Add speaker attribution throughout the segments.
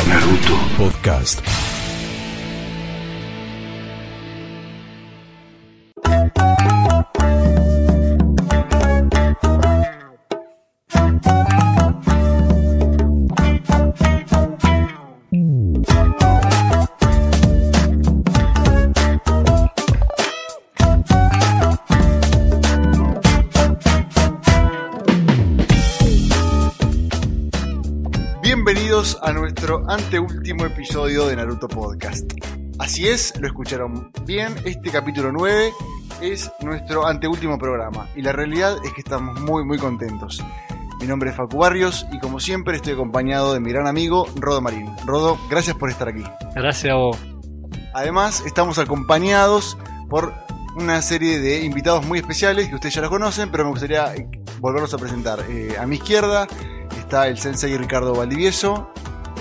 Speaker 1: Naruto Podcast.
Speaker 2: Anteúltimo episodio de Naruto Podcast. Así es, lo escucharon bien, este capítulo 9 es nuestro anteúltimo programa y la realidad es que estamos muy muy contentos. Mi nombre es Facu Barrios y como siempre estoy acompañado de mi gran amigo Rodo Marín. Rodo, gracias por estar aquí.
Speaker 3: Gracias a vos.
Speaker 2: Además, estamos acompañados por una serie de invitados muy especiales que ustedes ya los conocen, pero me gustaría volverlos a presentar. Eh, a mi izquierda está el sensei Ricardo Valdivieso.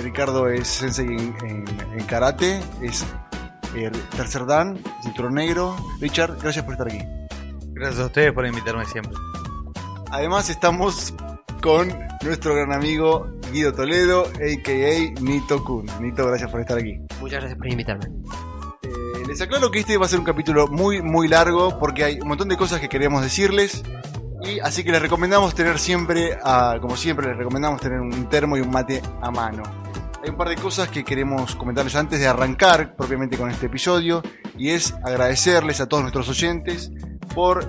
Speaker 2: Ricardo es sensei en, en- en karate, es eh, tercer dan, cinturón negro. Richard, gracias por estar aquí.
Speaker 4: Gracias a ustedes por invitarme siempre.
Speaker 2: Además estamos con nuestro gran amigo Guido Toledo, a.k.a. Nito Kun. Nito, gracias por estar aquí.
Speaker 3: Muchas gracias por invitarme.
Speaker 2: Eh, les aclaro que este va a ser un capítulo muy, muy largo porque hay un montón de cosas que queremos decirles. Y así que les recomendamos tener siempre, como siempre, les recomendamos tener un termo y un mate a mano. Hay un par de cosas que queremos comentarles antes de arrancar propiamente con este episodio. Y es agradecerles a todos nuestros oyentes por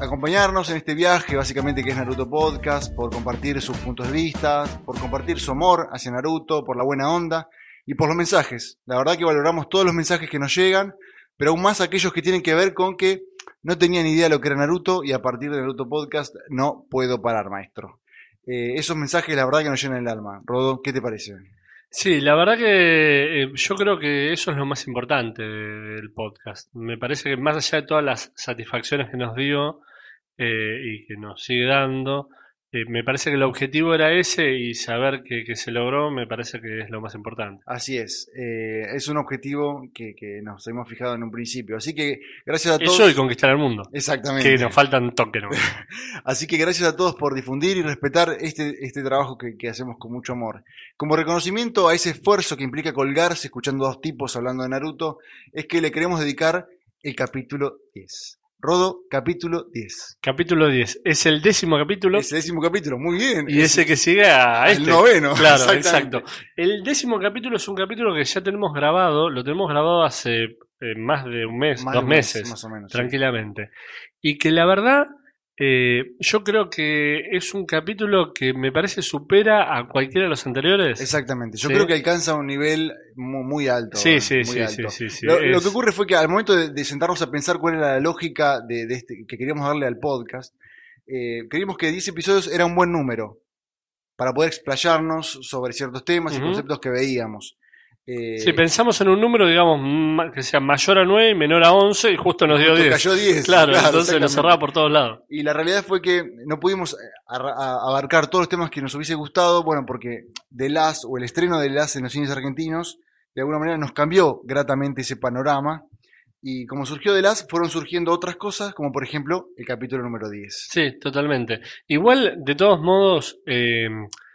Speaker 2: acompañarnos en este viaje, básicamente que es Naruto Podcast, por compartir sus puntos de vista, por compartir su amor hacia Naruto, por la buena onda y por los mensajes. La verdad que valoramos todos los mensajes que nos llegan, pero aún más aquellos que tienen que ver con que no tenía ni idea de lo que era Naruto y a partir de Naruto Podcast no puedo parar, maestro. Eh, esos mensajes, la verdad que nos llenan el alma. Rodo, ¿qué te parece?
Speaker 3: Sí, la verdad que eh, yo creo que eso es lo más importante de- del podcast. Me parece que más allá de todas las satisfacciones que nos dio eh, y que nos sigue dando, eh, me parece que el objetivo era ese y saber que, que se logró me parece que es lo más importante.
Speaker 2: Así es, eh, es un objetivo que, que nos hemos fijado en un principio. Así que gracias a todos.
Speaker 3: Eso y conquistar el mundo.
Speaker 2: Exactamente.
Speaker 3: Que nos faltan toques.
Speaker 2: Así que gracias a todos por difundir y respetar este, este trabajo que, que hacemos con mucho amor. Como reconocimiento a ese esfuerzo que implica colgarse escuchando a dos tipos hablando de Naruto, es que le queremos dedicar el capítulo 10. Rodo, capítulo 10.
Speaker 3: Capítulo 10. Es el décimo capítulo
Speaker 2: Es el décimo capítulo, muy bien.
Speaker 3: y
Speaker 2: Es
Speaker 3: ese que sigue a
Speaker 2: el
Speaker 3: este.
Speaker 2: noveno.
Speaker 3: Claro, exacto. El décimo capítulo es un capítulo que ya tenemos grabado, lo tenemos grabado hace eh, más de un mes,
Speaker 2: Más
Speaker 3: dos
Speaker 2: mes,
Speaker 3: meses,
Speaker 2: más o menos. sí.
Speaker 3: tranquilamente. Y que la verdad, eh, yo creo que es un capítulo que me parece supera a cualquiera de los anteriores.
Speaker 2: Exactamente. Yo
Speaker 3: Sí.
Speaker 2: creo que alcanza un nivel mu- muy, alto.
Speaker 3: Sí, sí,
Speaker 2: muy
Speaker 3: sí,
Speaker 2: alto.
Speaker 3: sí,
Speaker 2: Lo, que ocurre fue que al momento de, de sentarnos a pensar cuál era la lógica de, de este, que queríamos darle al podcast, eh, creímos que 10 episodios era un buen número para poder explayarnos sobre ciertos temas y conceptos que veíamos. Eh,
Speaker 3: Si pensamos en un número, digamos, que sea mayor a 9 y menor a 11, y justo nos dio
Speaker 2: justo
Speaker 3: 10.
Speaker 2: cayó 10.
Speaker 3: Claro, entonces nos cerraba por todos lados.
Speaker 2: Y la realidad fue que no pudimos eh, abarcar todos los temas que nos hubiese gustado, bueno, porque The Last o el estreno de The Last en los cines argentinos, de alguna manera nos cambió gratamente ese panorama. Y como surgió The Last, fueron surgiendo otras cosas, como por ejemplo el capítulo número 10.
Speaker 3: Sí, totalmente. Igual, de todos modos, eh,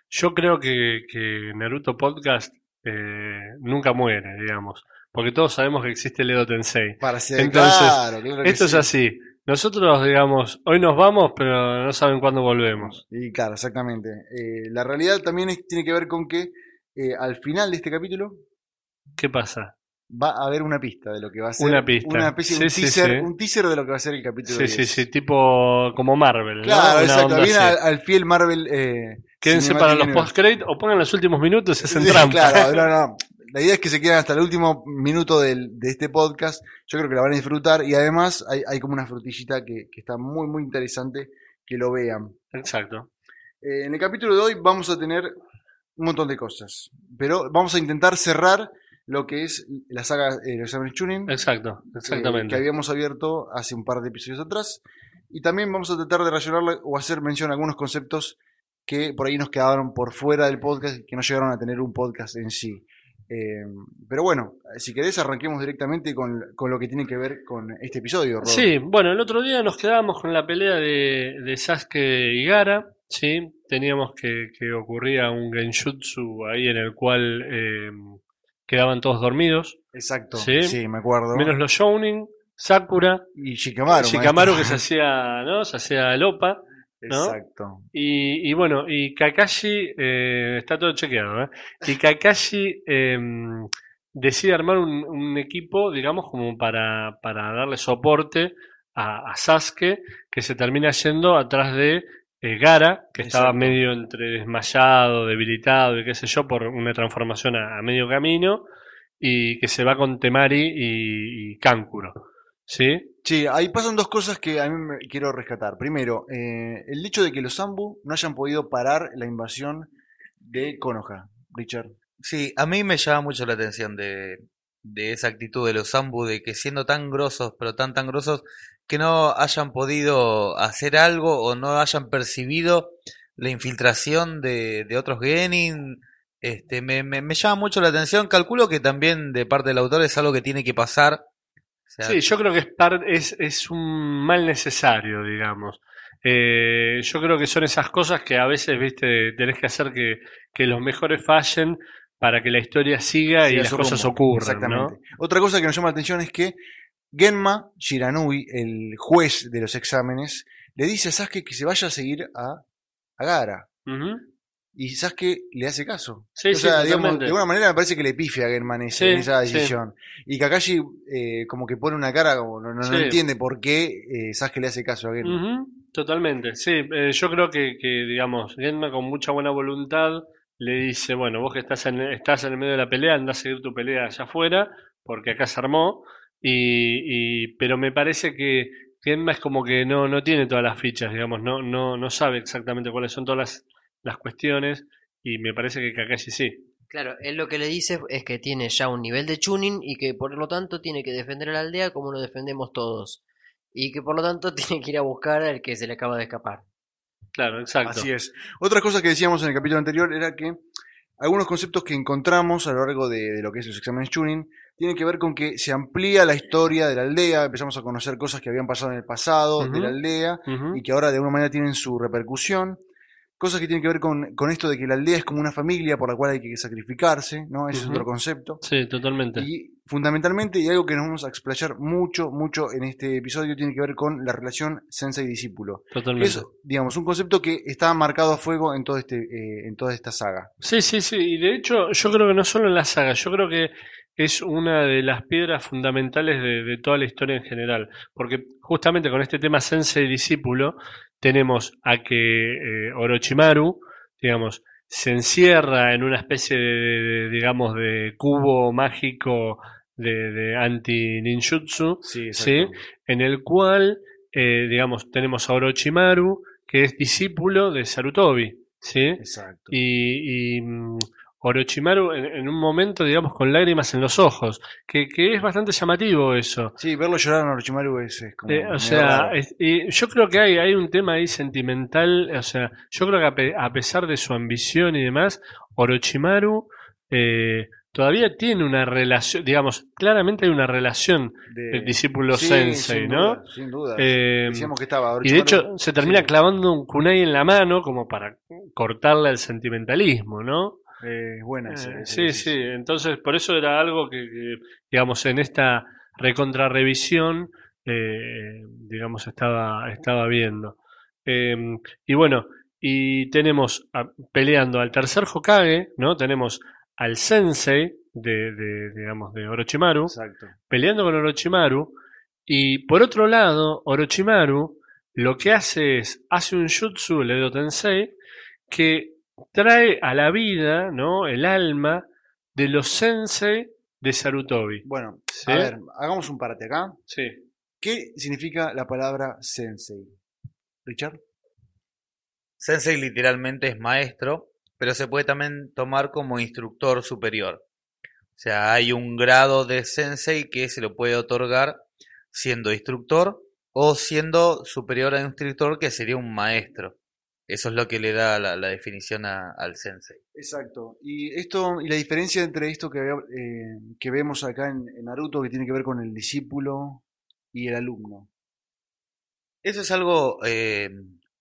Speaker 3: yo creo que, que Naruto Podcast eh, nunca muere, digamos. Porque todos sabemos que existe el Edo Tensei.
Speaker 2: Para ser
Speaker 3: Entonces,
Speaker 2: claro,
Speaker 3: Esto es
Speaker 2: sí.
Speaker 3: así. Nosotros, digamos, hoy nos vamos, pero no saben cuándo volvemos.
Speaker 2: Y claro, exactamente. Eh, la realidad también es- tiene que ver con que eh, al final de este capítulo
Speaker 3: ¿Qué pasa?
Speaker 2: va a haber una pista de lo que va a ser.
Speaker 3: Una pista.
Speaker 2: Una especie de un
Speaker 3: Sí,
Speaker 2: teaser, un teaser de lo que va a ser el capítulo
Speaker 3: Sí,
Speaker 2: 10.
Speaker 3: sí, sí, tipo como Marvel.
Speaker 2: Claro, exacto.
Speaker 3: así.
Speaker 2: al, al fiel Marvel.
Speaker 3: Quédense para los
Speaker 2: Universe.
Speaker 3: post-credit o pongan los últimos minutos, es en trampa.
Speaker 2: Claro, no, no. La idea es que se queden hasta el último minuto del- de este podcast. Yo creo que la van a disfrutar y además hay, hay como una frutillita que, que está muy, muy interesante que lo vean.
Speaker 3: Exacto.
Speaker 2: Eh, en el capítulo de hoy vamos a tener un montón de cosas, pero vamos a intentar cerrar lo que es la saga eh, Los Exámenes Chunin,
Speaker 3: Exacto,
Speaker 2: eh,
Speaker 3: exactamente.
Speaker 2: que habíamos abierto hace un par de episodios atrás. Y también vamos a tratar de relacionar o hacer mención a algunos conceptos que por ahí nos quedaron por fuera del podcast y que no llegaron a tener un podcast en sí. Eh, pero bueno, si querés arranquemos directamente con, con lo que tiene que ver con este episodio. Rob.
Speaker 3: Sí, bueno, el otro día nos quedábamos con la pelea de, de Sasuke y Gara. ¿sí? Teníamos que, que ocurría un genjutsu ahí en el cual eh, quedaban todos dormidos,
Speaker 2: Exacto.
Speaker 3: Sí.
Speaker 2: Sí, me acuerdo.
Speaker 3: menos los Shounin, Sakura,
Speaker 2: y Shikamaru.
Speaker 3: Shikamaru que se hacía, ¿no? Se hacía Lopa. ¿No?
Speaker 2: Exacto.
Speaker 3: Y, y bueno, y Kakashi, eh, está todo chequeado, ¿eh? Y Kakashi eh, decide armar un, un equipo, digamos, como para, para darle soporte a, a Sasuke, que se termina yendo atrás de eh, Gara, que estaba medio entre desmayado, debilitado y qué sé yo, por una transformación a, a medio camino, y que se va con Temari y, y Kankuro. ¿Sí?
Speaker 2: Sí, ahí pasan dos cosas que a mí me quiero rescatar. Primero, eh, el hecho de que los Zambu no hayan podido parar la invasión de Konoha, Richard.
Speaker 4: Sí, a mí me llama mucho la atención de, de esa actitud de los Zambu, de que siendo tan grosos, pero tan tan grosos, que no hayan podido hacer algo o no hayan percibido la infiltración de, de otros Genin. Este, me, me, me llama mucho la atención. Calculo que también de parte del autor es algo que tiene que pasar. Sea,
Speaker 3: Sí, yo creo que es, par- es, es un mal necesario, digamos. Eh, yo creo que son esas cosas que a veces, viste, tenés que hacer que, que los mejores fallen para que la historia siga y las cosas
Speaker 2: rumbo.
Speaker 3: ocurran,
Speaker 2: Exactamente.
Speaker 3: ¿no?
Speaker 2: Otra cosa que nos llama la atención es que Genma Shiranui, el juez de los exámenes, le dice a Sasuke que se vaya a seguir a, a Gara. Y Sasuke le hace caso.
Speaker 3: Sí,
Speaker 2: o
Speaker 3: sí,
Speaker 2: sea, digamos, de alguna manera me parece que le pifia a ese-
Speaker 3: Sí,
Speaker 2: en esa decisión. Y Kakashi eh, como que pone una cara como no, no- no
Speaker 3: Sí.
Speaker 2: entiende por qué eh, Sasuke le hace caso a.
Speaker 3: Ujú, Totalmente, sí. eh, yo creo que, que, digamos, Genma con mucha buena voluntad le dice, bueno, vos que estás en, estás en el medio de la pelea, anda a seguir tu pelea allá afuera, porque acá se armó. Y, y- pero me parece que Genma es como que no, no tiene todas las fichas, digamos, no, no, no sabe exactamente cuáles son todas las, las cuestiones. Y me parece que Kakashi sí.
Speaker 5: Claro, él lo que le dice es que tiene ya un nivel de tuning y que por lo tanto tiene que defender a la aldea como lo defendemos todos. Y que por lo tanto tiene que ir a buscar al que se le acaba de escapar.
Speaker 3: Claro, exacto.
Speaker 2: Así es. Otra cosa que decíamos en el capítulo anterior era que algunos conceptos que encontramos a lo largo de, de lo que es los exámenes tuning tienen que ver con que se amplía la historia de la aldea, empezamos a conocer cosas que habían pasado en el pasado de la aldea y que ahora de alguna manera tienen su repercusión. Cosas que tienen que ver con, con esto de que la aldea es como una familia por la cual hay que sacrificarse, ¿no? Ese es otro concepto.
Speaker 3: Sí, totalmente.
Speaker 2: Y fundamentalmente, y algo que nos vamos a explayar mucho, mucho en este episodio, tiene que ver con la relación sensei-discípulo.
Speaker 3: Totalmente.
Speaker 2: es, digamos, un concepto que está marcado a fuego en, todo este, eh, en toda esta saga.
Speaker 3: Sí, sí, sí. Y de hecho, yo creo que no solo en la saga, yo creo que es una de las piedras fundamentales de, de toda la historia en general. Porque justamente con este tema sensei discípulo, tenemos a que eh, Orochimaru, digamos, se encierra en una especie de, digamos, de cubo mágico de, de anti-ninjutsu,
Speaker 2: Sí,
Speaker 3: ¿sí? en el cual, eh, digamos, tenemos a Orochimaru, que es discípulo de Sarutobi, ¿sí?
Speaker 2: Exacto.
Speaker 3: y, y, mm, Orochimaru en, en un momento, digamos, con lágrimas en los ojos, que, que es bastante llamativo eso.
Speaker 2: Sí, verlo llorar a Orochimaru es, es como.
Speaker 3: Eh, o sea, es- y yo creo que hay, hay un tema ahí sentimental, o sea, yo creo que a, pe- a pesar de su ambición y demás, Orochimaru eh, todavía tiene una relación, digamos, claramente hay una relación
Speaker 2: De-
Speaker 3: discípulo
Speaker 2: Sí,
Speaker 3: sensei,
Speaker 2: sin
Speaker 3: ¿no?
Speaker 2: duda, sin duda.
Speaker 3: Eh,
Speaker 2: Decíamos que estaba
Speaker 3: y de
Speaker 2: Orochimaru-
Speaker 3: hecho se termina
Speaker 2: sí.
Speaker 3: clavando un kunai en la mano como para cortarle el sentimentalismo, ¿no?
Speaker 2: Eh, buena
Speaker 3: Eh,
Speaker 2: ese- ese
Speaker 3: sí, sí, entonces por eso era algo que, que, digamos, en esta recontrarrevisión, eh, digamos, estaba, estaba viendo. Eh, y bueno, y tenemos a- peleando al tercer Hokage, ¿no? Tenemos al sensei de, de, digamos, de Orochimaru,
Speaker 2: Exacto.
Speaker 3: peleando con Orochimaru, y por otro lado, Orochimaru lo que hace es, hace un jutsu, el Edo Tensei, que trae a la vida, ¿no? El alma de los sensei de Sarutobi.
Speaker 2: Bueno,
Speaker 3: ¿Sí?
Speaker 2: a ver, hagamos un parate acá.
Speaker 3: Sí.
Speaker 2: ¿Qué significa la palabra sensei? Richard.
Speaker 4: Sensei literalmente es maestro, pero se puede también tomar como instructor superior. O sea, hay un grado de sensei que se lo puede otorgar siendo instructor o siendo superior a instructor que sería un maestro. Eso es lo que le da la, la definición a- al sensei.
Speaker 2: Exacto. Y esto, y la diferencia entre esto que, eh, que vemos acá en, en Naruto, que tiene que ver con el discípulo y el alumno.
Speaker 4: Eso es algo eh,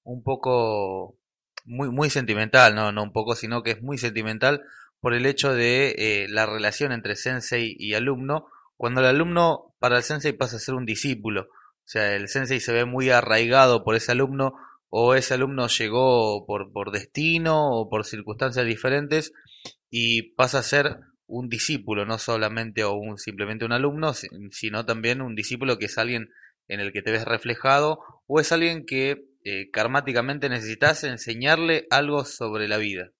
Speaker 4: un poco muy, muy sentimental, no, no un poco, sino que es muy sentimental por el hecho de eh, la relación entre sensei y alumno, cuando el alumno para el sensei pasa a ser un discípulo. O sea, el sensei se ve muy arraigado por ese alumno o ese alumno llegó por, por destino o por circunstancias diferentes y pasa a ser un discípulo, no solamente o un, simplemente un alumno, si- sino también un discípulo que es alguien en el que te ves reflejado o es alguien que eh, karmáticamente necesitas enseñarle algo sobre la vida.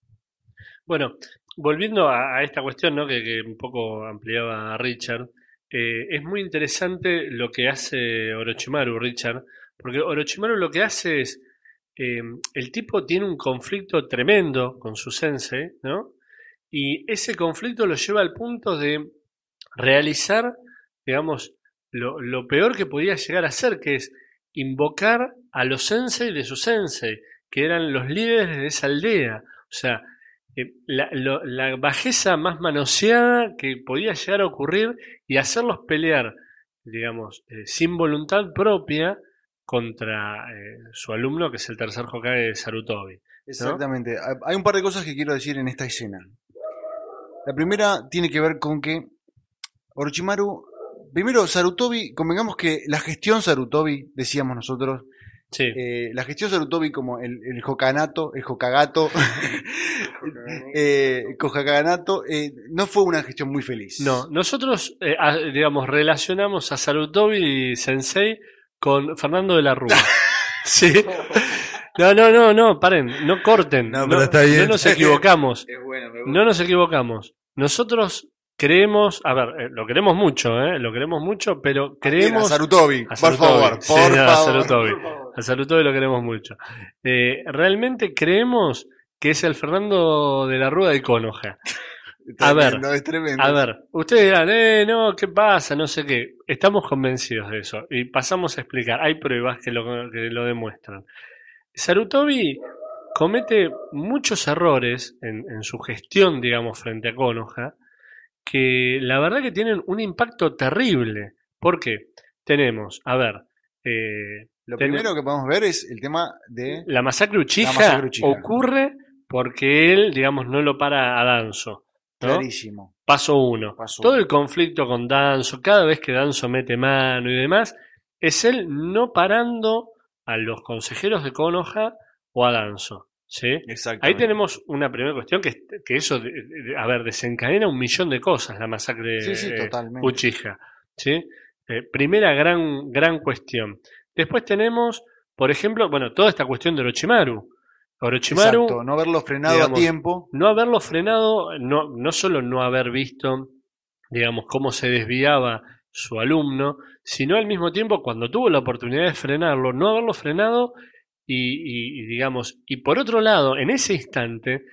Speaker 3: Bueno, volviendo a, a esta cuestión, ¿no? que, que un poco ampliaba Richard, eh, es muy interesante lo que hace Orochimaru, Richard, porque Orochimaru lo que hace es, eh, el tipo tiene un conflicto tremendo con su sensei, ¿no? Y ese conflicto lo lleva al punto de realizar, digamos, lo, peor que podía llegar a ser, que es invocar a los sensei de su sensei, que eran los líderes de esa aldea. O sea, eh, la bajeza más manoseada que podía llegar a ocurrir y hacerlos pelear, digamos, eh, sin voluntad propia contra eh, su alumno, que es el tercer Hokage de Sarutobi.
Speaker 2: Exactamente. Hay- Hay un par de cosas que quiero decir en esta escena. La primera tiene que ver con que Orochimaru, primero Sarutobi, convengamos que la gestión Sarutobi, decíamos nosotros,
Speaker 3: Sí,
Speaker 2: eh, la gestión Sarutobi como el, el Hokanato, el Hokagato, eh, Hokaganato, eh, no fue una gestión muy feliz.
Speaker 3: no, nosotros, eh, a- digamos, relacionamos a Sarutobi Sensei con Fernando de la Rúa. sí. No, no, no, no, paren, no corten.
Speaker 1: No, pero está bien.
Speaker 3: no nos equivocamos.
Speaker 4: Es bueno, me
Speaker 3: No nos equivocamos. Nosotros creemos, a ver, eh, lo queremos mucho, ¿eh? Lo queremos mucho, pero
Speaker 2: Bien, a
Speaker 3: creemos...
Speaker 2: Sarutobi,
Speaker 3: a
Speaker 2: por favor,
Speaker 3: sí,
Speaker 2: por
Speaker 3: no, a
Speaker 2: favor.
Speaker 3: Sarutobi. A Sarutobi lo queremos mucho. Eh, realmente creemos que es el Fernando de la Rúa de Konoha. A ver,
Speaker 2: es tremendo.
Speaker 3: A ver, ustedes dirán, eh, no, ¿qué pasa? No sé qué. Estamos convencidos de eso y pasamos a explicar. Hay pruebas que lo, que lo demuestran. Sarutobi comete muchos errores en, en su gestión, digamos, frente a Konoha, que la verdad que tienen un impacto terrible. ¿Por qué? Tenemos, a ver, eh,
Speaker 2: Lo primero que podemos ver es el tema de
Speaker 3: la masacre Uchiha,
Speaker 2: masacre Uchiha.
Speaker 3: ocurre porque él, digamos, no lo para a Danzo.
Speaker 2: Clarísimo.
Speaker 3: Paso uno.
Speaker 2: Paso
Speaker 3: Todo
Speaker 2: uno.
Speaker 3: el conflicto con Danzo, cada vez que Danzo mete mano y demás, es él no parando a los consejeros de Konoha o a Danzo. ¿sí?
Speaker 2: Exacto.
Speaker 3: Ahí tenemos una primera cuestión que, que eso, de- de- a ver, desencadena un millón de cosas la masacre
Speaker 2: Sí, sí,
Speaker 3: eh. Uchiha. ¿sí? Eh, primera gran, gran cuestión. Después tenemos, por ejemplo, bueno, toda esta cuestión de Orochimaru. Orochimaru,
Speaker 2: Exacto, no haberlo frenado
Speaker 3: digamos,
Speaker 2: a tiempo.
Speaker 3: no haberlo frenado, no, no solo no haber visto, digamos, cómo se desviaba su alumno, sino al mismo tiempo cuando tuvo la oportunidad de frenarlo, no haberlo frenado y, digamos, y por otro lado, en ese instante,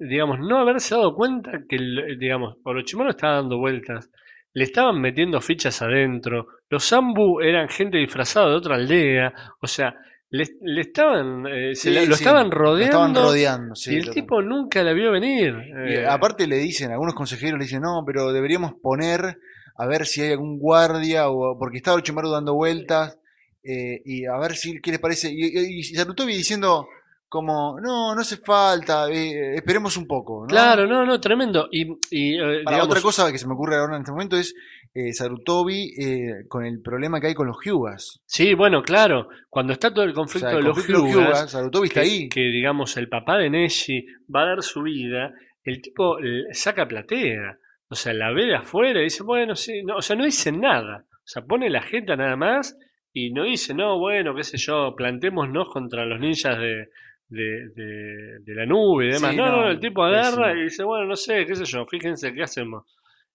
Speaker 3: digamos, no haberse dado cuenta que, digamos, Orochimaru estaba dando vueltas, le estaban metiendo fichas adentro, los Zambu eran gente disfrazada de otra aldea, o sea, le, le estaban, eh, se
Speaker 2: Sí,
Speaker 3: la- lo
Speaker 2: sí,
Speaker 3: estaban
Speaker 2: lo
Speaker 3: rodeando.
Speaker 2: estaban rodeando. sí,
Speaker 3: y el tipo nunca la vio venir.
Speaker 2: Y
Speaker 3: Eh,
Speaker 2: aparte le dicen, algunos consejeros le dicen, no, pero deberíamos poner a ver si hay algún guardia, o porque está Orochimaru dando vueltas, eh, y a ver si qué les parece. Y, y, y Sarutobi diciendo como, no, no hace falta, eh, esperemos un poco. ¿no?
Speaker 3: Claro, no, no, tremendo. Y, y, eh,
Speaker 2: Para,
Speaker 3: digamos,
Speaker 2: otra cosa que se me ocurre ahora en este momento es eh, Sarutobi eh, con el problema que hay con los Hyugas.
Speaker 3: Sí, bueno, claro. Cuando está todo el
Speaker 2: O
Speaker 3: conflicto
Speaker 2: sea, el
Speaker 3: de los
Speaker 2: conflicto de los
Speaker 3: Hyugas,
Speaker 2: Hyugas, Sarutobi está
Speaker 3: que,
Speaker 2: ahí.
Speaker 3: que, digamos el papá de Neji va a dar su vida, el tipo le saca platea. O sea, la ve de afuera y dice, bueno, sí, no, o sea, no dice nada. O sea, pone la jeta nada más y no dice, no, bueno, qué sé yo, plantémonos contra los ninjas de, de, de- de la nube y demás.
Speaker 2: Sí,
Speaker 3: no, no,
Speaker 2: no,
Speaker 3: el tipo agarra y dice, bueno, no sé, qué sé yo, fíjense qué hacemos.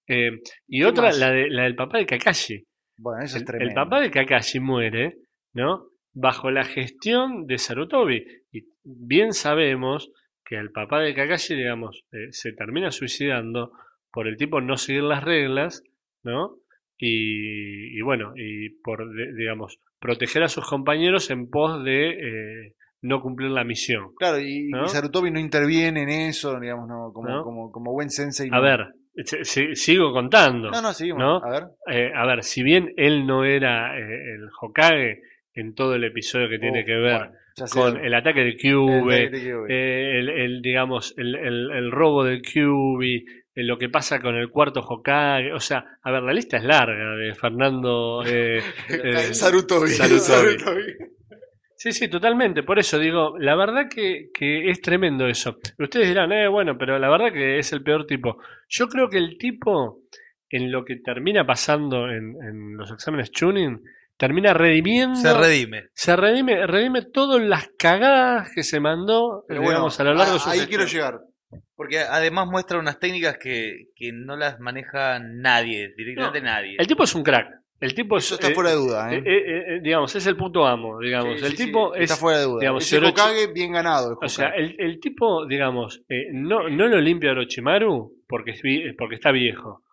Speaker 3: Eh, y
Speaker 2: ¿Qué
Speaker 3: otra,
Speaker 2: más?
Speaker 3: la, de, la del papá de Kakashi.
Speaker 2: Bueno, eso es
Speaker 3: El,
Speaker 2: tremendo.
Speaker 3: el papá de Kakashi muere, ¿no? Bajo la gestión de Sarutobi. Y bien sabemos que el papá de Kakashi, digamos, eh, se termina suicidando por el tipo no seguir las reglas, ¿no? Y, y bueno, y por, de- digamos, proteger a sus compañeros en pos de eh, no cumplir la misión.
Speaker 2: Claro, y,
Speaker 3: ¿no?
Speaker 2: y Sarutobi no interviene en eso, digamos, no, como,
Speaker 3: ¿No?
Speaker 2: como, como buen sensei.
Speaker 3: A ver, sigo contando.
Speaker 2: No, no, seguimos.
Speaker 3: ¿no?
Speaker 2: A ver.
Speaker 3: Eh, a ver, si bien él no era eh, el Hokage en todo el episodio que tiene que ver
Speaker 2: bueno.
Speaker 3: Con el ataque de Cube,
Speaker 2: el-
Speaker 3: eh, el, el, digamos, el, el- robo del QB, eh, lo que pasa con el cuarto Hokage. O sea, a ver, la lista es larga de Fernando.
Speaker 2: Sarutobi.
Speaker 3: Sarutobi.
Speaker 2: Sarutobi.
Speaker 3: Sí, sí, totalmente. Por eso digo, la verdad que, que es tremendo eso. Ustedes dirán, eh, bueno, pero la verdad que es el peor tipo. Yo creo que el tipo, en lo que termina pasando en, en los exámenes tuning, termina redimiendo.
Speaker 4: Se redime.
Speaker 3: se redime, redime todas las cagadas que se mandó,
Speaker 2: Pero
Speaker 3: digamos,
Speaker 2: bueno,
Speaker 3: a lo largo de su
Speaker 2: ahí
Speaker 3: gestión.
Speaker 2: quiero llegar.
Speaker 4: Porque además muestra unas técnicas que, que no las maneja nadie, directamente nadie.
Speaker 3: El tipo es un crack. El tipo es,
Speaker 2: Eso está
Speaker 3: eh,
Speaker 2: fuera de duda,
Speaker 3: eh,
Speaker 2: ¿eh?
Speaker 3: eh, eh, digamos, es el puto amo, digamos.
Speaker 2: Sí,
Speaker 3: el
Speaker 2: sí, sí,
Speaker 3: tipo es,
Speaker 2: está fuera de duda.
Speaker 3: digamos,
Speaker 2: Ese Hokage bien ganado. el
Speaker 3: O sea, el, el tipo, digamos, eh, no, no lo limpia Orochimaru porque, es porque está viejo.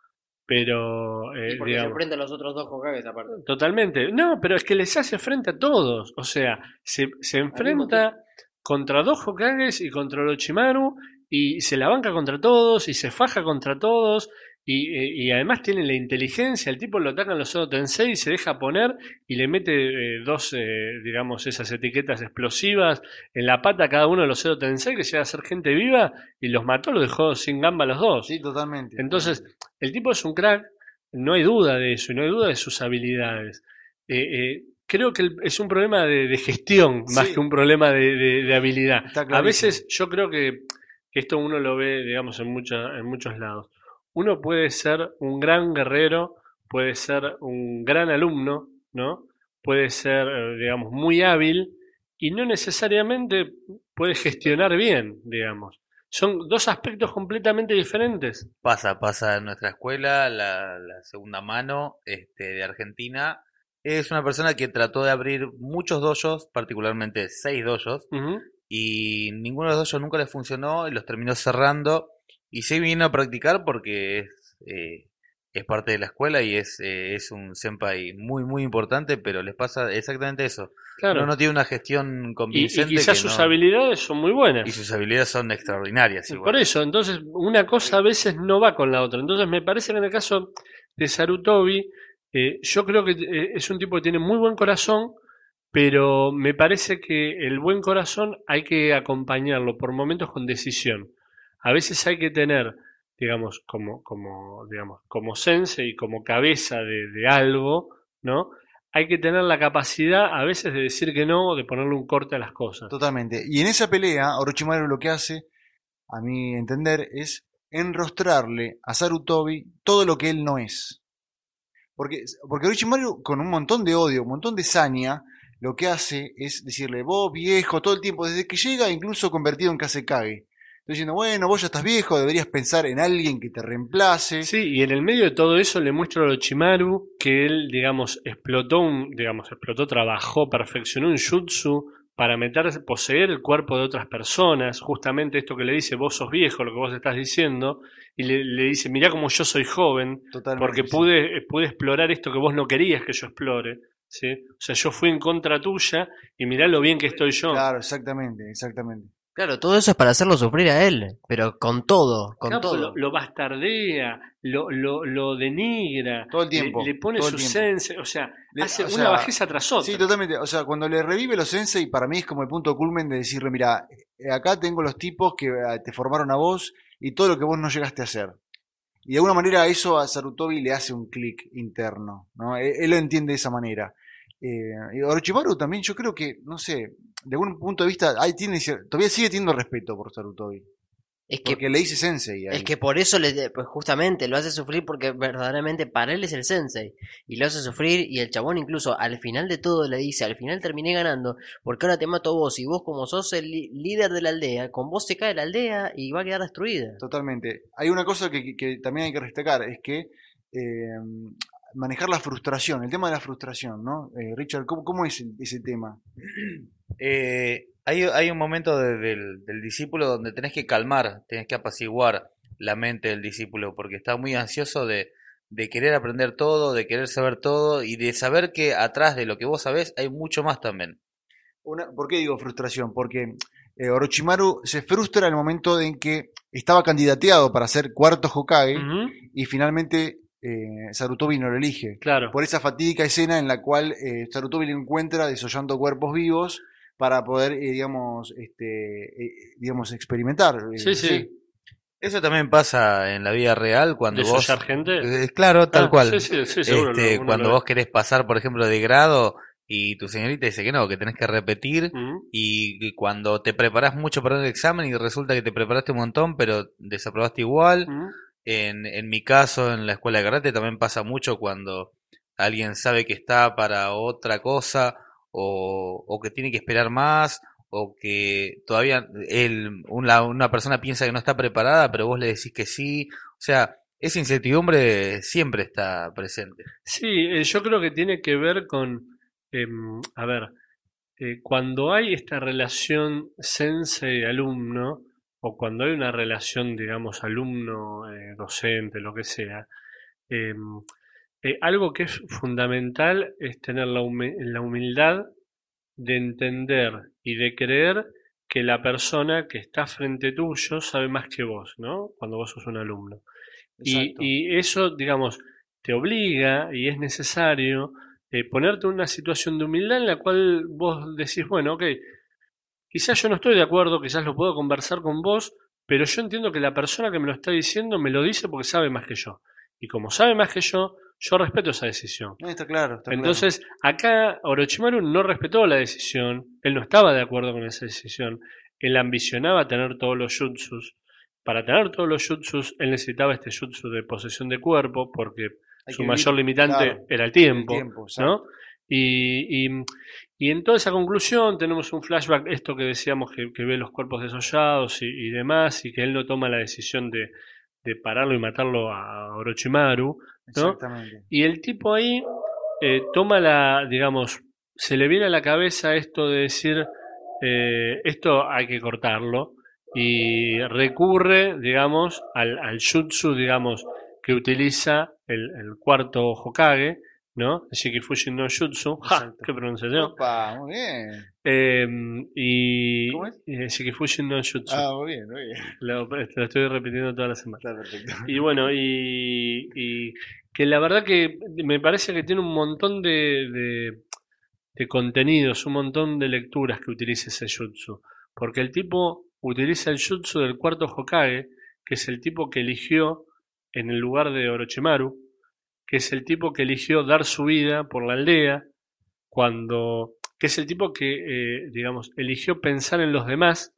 Speaker 3: Pero, eh,
Speaker 5: Y porque se
Speaker 3: digamos,
Speaker 5: enfrenta a los otros dos Hokages aparte.
Speaker 3: totalmente. No, pero es que les hace frente a todos. O sea, se, se enfrenta contra dos Hokages y contra Orochimaru y se la banca contra todos y se faja contra todos. Y, y además tiene la inteligencia, el tipo lo atacan los Odo Tensei y se deja poner y le mete eh, dos, eh, digamos, esas etiquetas explosivas en la pata a cada uno de los Odo Tensei que llega a ser gente viva y los mató, los dejó sin gamba los dos.
Speaker 2: Sí, totalmente.
Speaker 3: Entonces, el tipo es un crack, no hay duda de eso, y no hay duda de sus habilidades. Eh, eh, creo que es un problema de, de gestión más que un problema de, de- de habilidad. A veces yo creo que, que esto uno lo ve, digamos, en, mucha- en muchos lados. Uno puede ser un gran guerrero, puede ser un gran alumno, ¿no? Puede ser, eh, digamos, muy hábil y no necesariamente puede gestionar bien, digamos. Son dos aspectos completamente diferentes.
Speaker 4: Pasa, pasa en nuestra escuela, la, la segunda mano este, de Argentina. Es una persona que trató de abrir muchos dojos, particularmente seis dojos,
Speaker 3: Ujú.
Speaker 4: y ninguno de los dojos nunca le funcionó y los terminó cerrando. Y se vino a practicar porque es, eh, es parte de la escuela y es, eh, es un senpai muy, muy importante, pero les pasa exactamente eso.
Speaker 3: Claro.
Speaker 4: No, tiene una gestión
Speaker 3: y, y
Speaker 4: convincente.
Speaker 3: quizás sus
Speaker 4: no-
Speaker 3: habilidades son muy buenas.
Speaker 4: y sus habilidades son extraordinarias. igual.
Speaker 3: Por eso, entonces, una cosa a veces no va con la otra. Entonces, me parece que en el caso de Sarutobi, eh, yo creo que eh, es un tipo que tiene muy buen corazón, pero me parece que el buen corazón hay que acompañarlo por momentos con decisión. A veces hay que tener, digamos, como, como, digamos, como sensei y como cabeza de, de algo, ¿no? Hay que tener la capacidad a veces de decir que no, de ponerle un corte a las cosas.
Speaker 2: Totalmente. Y en esa pelea, Orochimaru lo que hace, a mi entender, es enrostrarle a Sarutobi todo lo que él no es. Porque, porque Orochimaru, con un montón de odio, un montón de saña, lo que hace es decirle, vos viejo, todo el tiempo, desde que llega, incluso convertido en Kasekage. Diciendo, bueno, vos ya estás viejo, deberías pensar en alguien que te reemplace.
Speaker 3: Sí, y en el medio de todo eso le muestro a Orochimaru que él, digamos, explotó un, digamos, explotó, trabajó, perfeccionó un jutsu para meterse, poseer el cuerpo de otras personas, justamente esto que le dice, vos sos viejo, lo que vos estás diciendo, y le, le dice, mirá como yo soy joven,
Speaker 2: Totalmente,
Speaker 3: porque
Speaker 2: sí.
Speaker 3: pude, pude explorar esto que vos no querías que yo explore, ¿sí? O sea, yo fui en contra tuya, y mirá lo bien que estoy yo.
Speaker 2: Claro, exactamente, exactamente.
Speaker 5: Claro, todo eso es para hacerlo sufrir a él, pero con todo, con
Speaker 3: Claro,
Speaker 5: todo.
Speaker 3: Lo, lo bastardea, lo, lo, lo denigra,
Speaker 2: Todo el tiempo,
Speaker 3: le, le pone su
Speaker 2: tiempo.
Speaker 3: sense, o sea,
Speaker 2: Le-
Speaker 3: hace
Speaker 2: o
Speaker 3: una
Speaker 2: sea,
Speaker 3: bajeza tras otra.
Speaker 2: Sí, totalmente. O sea, cuando le revive los sensei, para mí es como el punto culmen de decirle, mira, eh, acá tengo los tipos que eh, te formaron a vos y todo lo que vos no llegaste a hacer. Y de alguna manera eso a Sarutobi le hace un clic interno, ¿no? Él, él lo entiende de esa manera. Eh, y Orochimaru también, yo creo que, no sé, de algún punto de vista, ahí tiene, todavía sigue teniendo respeto por Sarutobi.
Speaker 5: Es que,
Speaker 2: Porque le dice sensei ahí.
Speaker 5: es que por eso, le, pues justamente lo hace sufrir porque verdaderamente para él es el sensei. Y lo hace sufrir y el chabón incluso al final de todo le dice, al final terminé ganando porque ahora te mato vos y vos como sos el líder de la aldea, con vos se cae la aldea y va a quedar destruida.
Speaker 2: Totalmente. Hay una cosa que, que- que también hay que destacar, es que eh, manejar la frustración, el tema de la frustración, ¿no? Eh, Richard, ¿cómo, cómo es el- ese tema?
Speaker 4: Eh, hay, hay un momento de- del, del discípulo donde tenés que calmar, tenés que apaciguar la mente del discípulo, porque está muy ansioso de, de querer aprender todo, de querer saber todo y de saber que atrás de lo que vos sabés hay mucho más también.
Speaker 2: Una- ¿Por qué digo frustración? Porque eh, Orochimaru se frustra en el momento en que estaba candidateado para ser cuarto Hokage y finalmente eh, Sarutobi no lo elige.
Speaker 3: Claro.
Speaker 2: Por esa fatídica escena en la cual eh, Sarutobi lo encuentra desollando cuerpos vivos para poder, eh, digamos, este, eh, digamos, experimentar. eh,
Speaker 3: Sí, sí.
Speaker 4: Eso también pasa en la vida real cuando vos...
Speaker 3: ¿Desollar gente?
Speaker 4: Eh, claro, tal
Speaker 3: Ah,
Speaker 4: cual.
Speaker 3: Sí, sí, sí, seguro.
Speaker 4: Este, cuando vos querés pasar, por ejemplo, de grado y tu señorita dice que no, que tenés que repetir.
Speaker 3: Mm.
Speaker 4: y, y cuando te preparás mucho para un examen y resulta que te preparaste un montón pero desaprobaste igual.
Speaker 3: Mm.
Speaker 4: En, mi caso, en la escuela de karate también pasa mucho cuando alguien sabe que está para otra cosa o, que tiene que esperar más o que todavía él, una, una persona piensa que no está preparada pero vos le decís que sí. O sea, esa incertidumbre siempre está presente.
Speaker 3: Sí, eh, yo creo que tiene que ver con, em, a ver, eh, cuando hay esta relación sensei-alumno, o cuando hay una relación, digamos, alumno-docente, lo que sea, em, eh, algo que es fundamental es tener la, humi- la humildad de entender y de creer que la persona que está frente tuyo sabe más que vos, ¿no? Cuando vos sos un alumno. Y, y eso, digamos, te obliga y es necesario eh, ponerte en una situación de humildad en la cual vos decís, bueno, ok, quizás yo no estoy de acuerdo, quizás lo puedo conversar con vos, pero yo entiendo que la persona que me lo está diciendo me lo dice porque sabe más que yo. Y como sabe más que yo, yo respeto esa decisión.
Speaker 2: Está claro, está claro.
Speaker 3: Entonces, acá Orochimaru no respetó la decisión, él no estaba de acuerdo con esa decisión, él ambicionaba tener todos los jutsus. Para tener todos los jutsus, él necesitaba este jutsu de posesión de cuerpo, porque
Speaker 2: Hay
Speaker 3: su mayor
Speaker 2: vivir,
Speaker 3: limitante
Speaker 2: claro,
Speaker 3: era el
Speaker 2: el
Speaker 3: tiempo, ¿no? y, y en toda esa conclusión tenemos un flashback, esto que decíamos que, que ve los cuerpos desollados y, y demás, y que él no toma la decisión de, de pararlo y matarlo a Orochimaru, ¿no?
Speaker 2: Exactamente.
Speaker 3: Y el tipo ahí eh, toma la, digamos, se le viene a la cabeza esto de decir, eh, esto hay que cortarlo, y recurre, digamos, al, al jutsu, digamos, que utiliza el, el cuarto Hokage, ¿no? El Shikifushin no Jutsu. ¡Ja! ¡Qué pronunciación!
Speaker 2: Opa, muy bien.
Speaker 3: Eh, y
Speaker 2: ¿Cómo es?
Speaker 3: eh, Shikifushin no Jutsu.
Speaker 2: Ah, muy bien, muy bien.
Speaker 3: Lo, lo estoy repitiendo toda la semana.
Speaker 2: Está perfecto.
Speaker 3: Y bueno, y, y que la verdad que me parece que tiene un montón de, de, de contenidos, un montón de lecturas que utiliza ese jutsu. Porque el tipo utiliza el jutsu del cuarto Hokage, que es el tipo que eligió en el lugar de Orochimaru, que es el tipo que eligió dar su vida por la aldea, cuando que es el tipo que, eh, digamos, eligió pensar en los demás,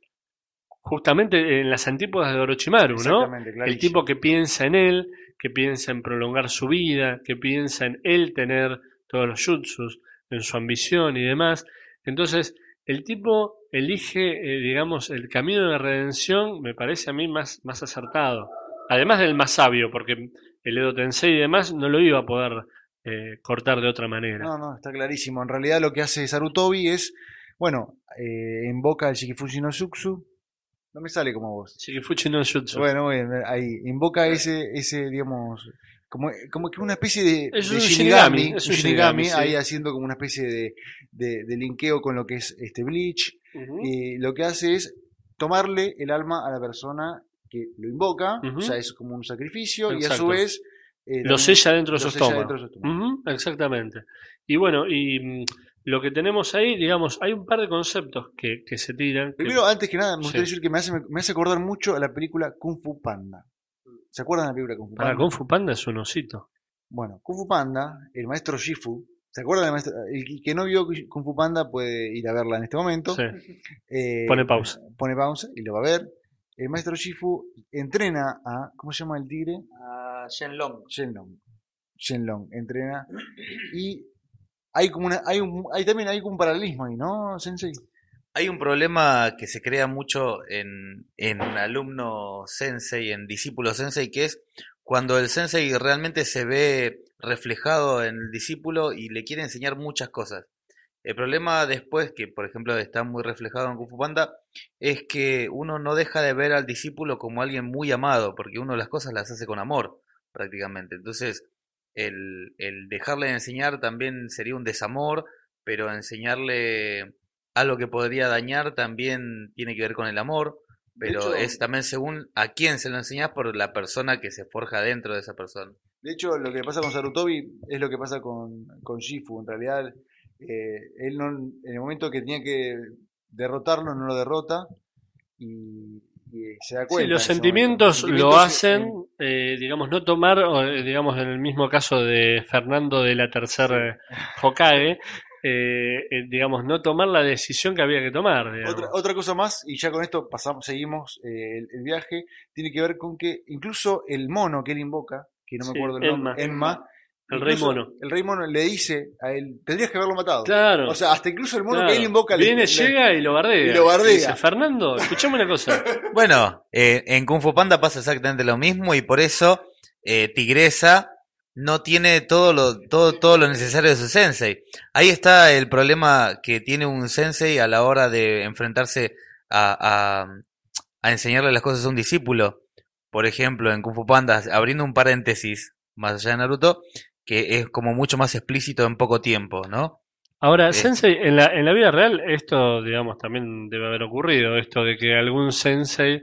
Speaker 3: justamente en las antípodas de Orochimaru, ¿no?
Speaker 2: Exactamente,
Speaker 3: El
Speaker 2: clarísimo.
Speaker 3: tipo que piensa en él, que piensa en prolongar su vida, que piensa en él tener todos los jutsus, en su ambición y demás. Entonces, el tipo elige, eh, digamos, el camino de la redención, me parece a mí más, más acertado. Además del más sabio, porque el Edo Tensei y demás no lo iba a poder eh, cortar de otra manera.
Speaker 2: No, no, está clarísimo. En realidad lo que hace Sarutobi es, bueno, eh, invoca el Shikifushi no Jutsu. No me sale como vos.
Speaker 3: Shikifuchi no.
Speaker 2: Bueno, bien, ahí invoca ese, ese, digamos, como, como que una especie de,
Speaker 3: Es
Speaker 2: de
Speaker 3: un
Speaker 2: Shinigami,
Speaker 3: Shinigami, es
Speaker 2: un Shinigami,
Speaker 3: sí.
Speaker 2: ahí haciendo como una especie de, de, de linkeo con lo que es este Bleach. Y lo que hace es tomarle el alma a la persona que lo invoca, o sea, es como un sacrificio, y a su vez... eh,
Speaker 3: lo sella dentro de su estómago. exactamente. Y bueno, y mm, lo que tenemos ahí, digamos, hay un par de conceptos que, que se tiran. que-
Speaker 2: Primero, antes que nada, me gustaría
Speaker 3: Sí.
Speaker 2: decir que me hace, me hace acordar mucho a la película Kung Fu Panda. ¿Se acuerdan de la película Kung Fu
Speaker 3: para
Speaker 2: Panda?
Speaker 3: Kung Fu Panda es un osito.
Speaker 2: Bueno, Kung Fu Panda, el maestro Shifu, ¿se acuerdan del maestro? El que- que no vio Kung Fu Panda puede ir a verla en este momento.
Speaker 3: Sí.
Speaker 2: Eh,
Speaker 3: Pone pausa.
Speaker 2: Pone pausa y lo va a ver. El maestro Shifu entrena a, ¿cómo se llama el tigre?
Speaker 4: A Shenlong.
Speaker 2: Shenlong. Shenlong entrena y hay como una, hay un, hay también hay como un paralelismo ahí, ¿no, Sensei?
Speaker 4: Hay un problema que se crea mucho en, en alumno sensei, en discípulo sensei, que es cuando el sensei realmente se ve reflejado en el discípulo y le quiere enseñar muchas cosas. El problema después, que por ejemplo está muy reflejado en Kung Fu Panda, es que uno no deja de ver al discípulo como alguien muy amado, porque uno las cosas las hace con amor, prácticamente. Entonces, el, el dejarle de enseñar también sería un desamor, pero enseñarle algo que podría dañar también tiene que ver con el amor, pero
Speaker 2: hecho-
Speaker 4: es también según a quién se lo enseñas por la persona que se forja dentro de esa persona.
Speaker 2: De hecho, lo que pasa con Sarutobi es lo que pasa con, con Shifu. En realidad, eh, él no, en el momento que tenía que derrotarlo no lo derrota y, y se da
Speaker 3: Sí,
Speaker 2: cuenta.
Speaker 3: los
Speaker 2: en ese
Speaker 3: sentimientos lo hacen,
Speaker 2: eh,
Speaker 3: eh, digamos, no tomar, eh, digamos, en el mismo caso de Fernando de la tercera Hokage, eh, eh, digamos, no tomar la decisión que había que tomar.
Speaker 2: Otra, otra cosa más, y ya con esto pasamos, seguimos eh, el, el viaje, tiene que ver con que incluso el mono que él invoca, que no me
Speaker 3: Sí,
Speaker 2: acuerdo el nombre, Enma,
Speaker 3: El rey mono.
Speaker 2: El rey mono le dice a él, tendrías que haberlo matado.
Speaker 3: Claro.
Speaker 2: O sea, hasta incluso el mono
Speaker 3: claro.
Speaker 2: que él invoca le-
Speaker 3: Viene,
Speaker 2: le-
Speaker 3: llega y lo bardea.
Speaker 2: y lo bardea.
Speaker 3: Dice, Fernando, escuchame una cosa.
Speaker 4: Bueno, eh, en Kung Fu Panda pasa exactamente lo mismo y por eso eh, Tigresa no tiene todo lo, todo, todo lo necesario de su sensei. Ahí está el problema que tiene un sensei a la hora de enfrentarse a, a, a enseñarle las cosas a un discípulo. Por ejemplo, en Kung Fu Panda, abriendo un paréntesis más allá de Naruto, que es como mucho más explícito en poco tiempo, ¿no?
Speaker 3: Ahora,
Speaker 4: Eh.
Speaker 3: Sensei, en la, en la vida real, esto, digamos, también debe haber ocurrido, esto de que algún Sensei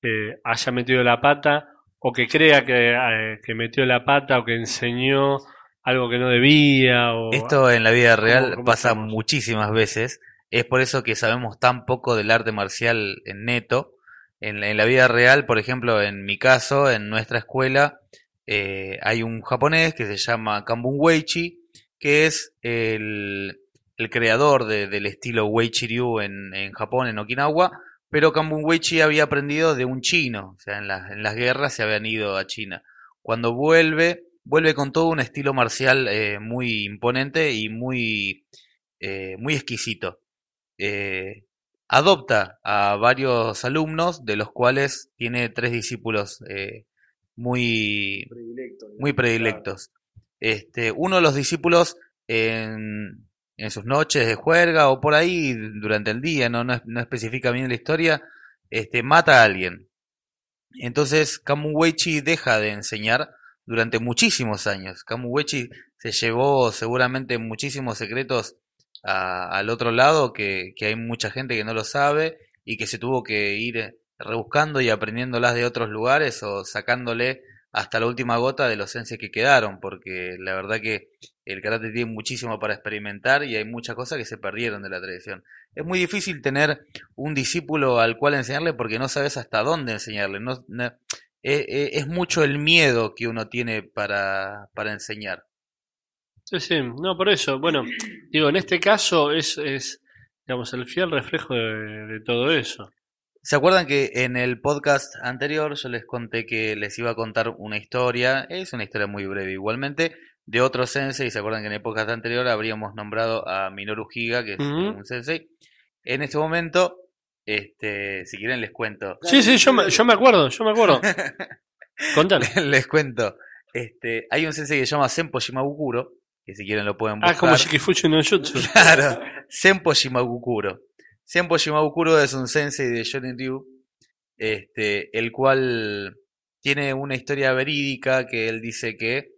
Speaker 3: eh, haya metido la pata, o que crea que, eh, que metió la pata, o que enseñó algo que no debía, o...
Speaker 4: Esto en la vida real
Speaker 3: cómo
Speaker 4: pasa
Speaker 3: estamos?
Speaker 4: muchísimas veces. Es por eso que sabemos tan poco del arte marcial en neto. En la vida real, por ejemplo, en mi caso, en nuestra escuela, eh, hay un japonés que se llama Kambun Weichi, que es el, el creador de- del estilo Weichi Ryu en, en Japón, en Okinawa. Pero Kambun Weichi había aprendido de un chino. O sea, en, las- en las guerras se habían ido a China. Cuando vuelve, vuelve con todo un estilo marcial eh, muy imponente y muy, eh, muy exquisito. Adopta a varios alumnos, de los cuales tiene tres discípulos muy,
Speaker 2: Predilecto,
Speaker 4: muy predilectos. Este, uno de los discípulos en, en sus noches de juerga o por ahí durante el día, no, no, es- no especifica bien la historia, este, mata a alguien. Entonces Kamuwechi deja de enseñar durante muchísimos años. Kamuwechi se llevó seguramente muchísimos secretos a- al otro lado que, que hay mucha gente que no lo sabe y que se tuvo que ir rebuscando y aprendiéndolas de otros lugares o sacándole hasta la última gota de los senses que quedaron, porque la verdad que el karate tiene muchísimo para experimentar y hay muchas cosas que se perdieron de la tradición. Es muy difícil tener un discípulo al cual enseñarle porque no sabes hasta dónde enseñarle. No, eh, eh, es mucho el miedo que uno tiene para, para enseñar.
Speaker 3: Sí, sí, no, por eso. Bueno, digo, en este caso es, es digamos, el fiel reflejo de todo eso.
Speaker 4: ¿Se acuerdan que en el podcast anterior yo les conté que les iba a contar una historia? Es una historia muy breve igualmente, de otro sensei. ¿Se acuerdan que en el podcast anterior habríamos nombrado a Minoru Higa, que es un sensei? En este momento, este, si quieren les cuento.
Speaker 3: Sí, sí, yo me, yo me acuerdo, yo me acuerdo. Contale.
Speaker 4: les cuento. Este, hay un sensei que se llama Senpo Shimabukuro, que si quieren lo pueden buscar.
Speaker 3: Ah, como Shikifuchi no Jutsu.
Speaker 4: Claro, Senpo Shimabukuro. Senpo Shimabukuro es un sensei de Shonen Ryu, este, el cual tiene una historia verídica que él dice que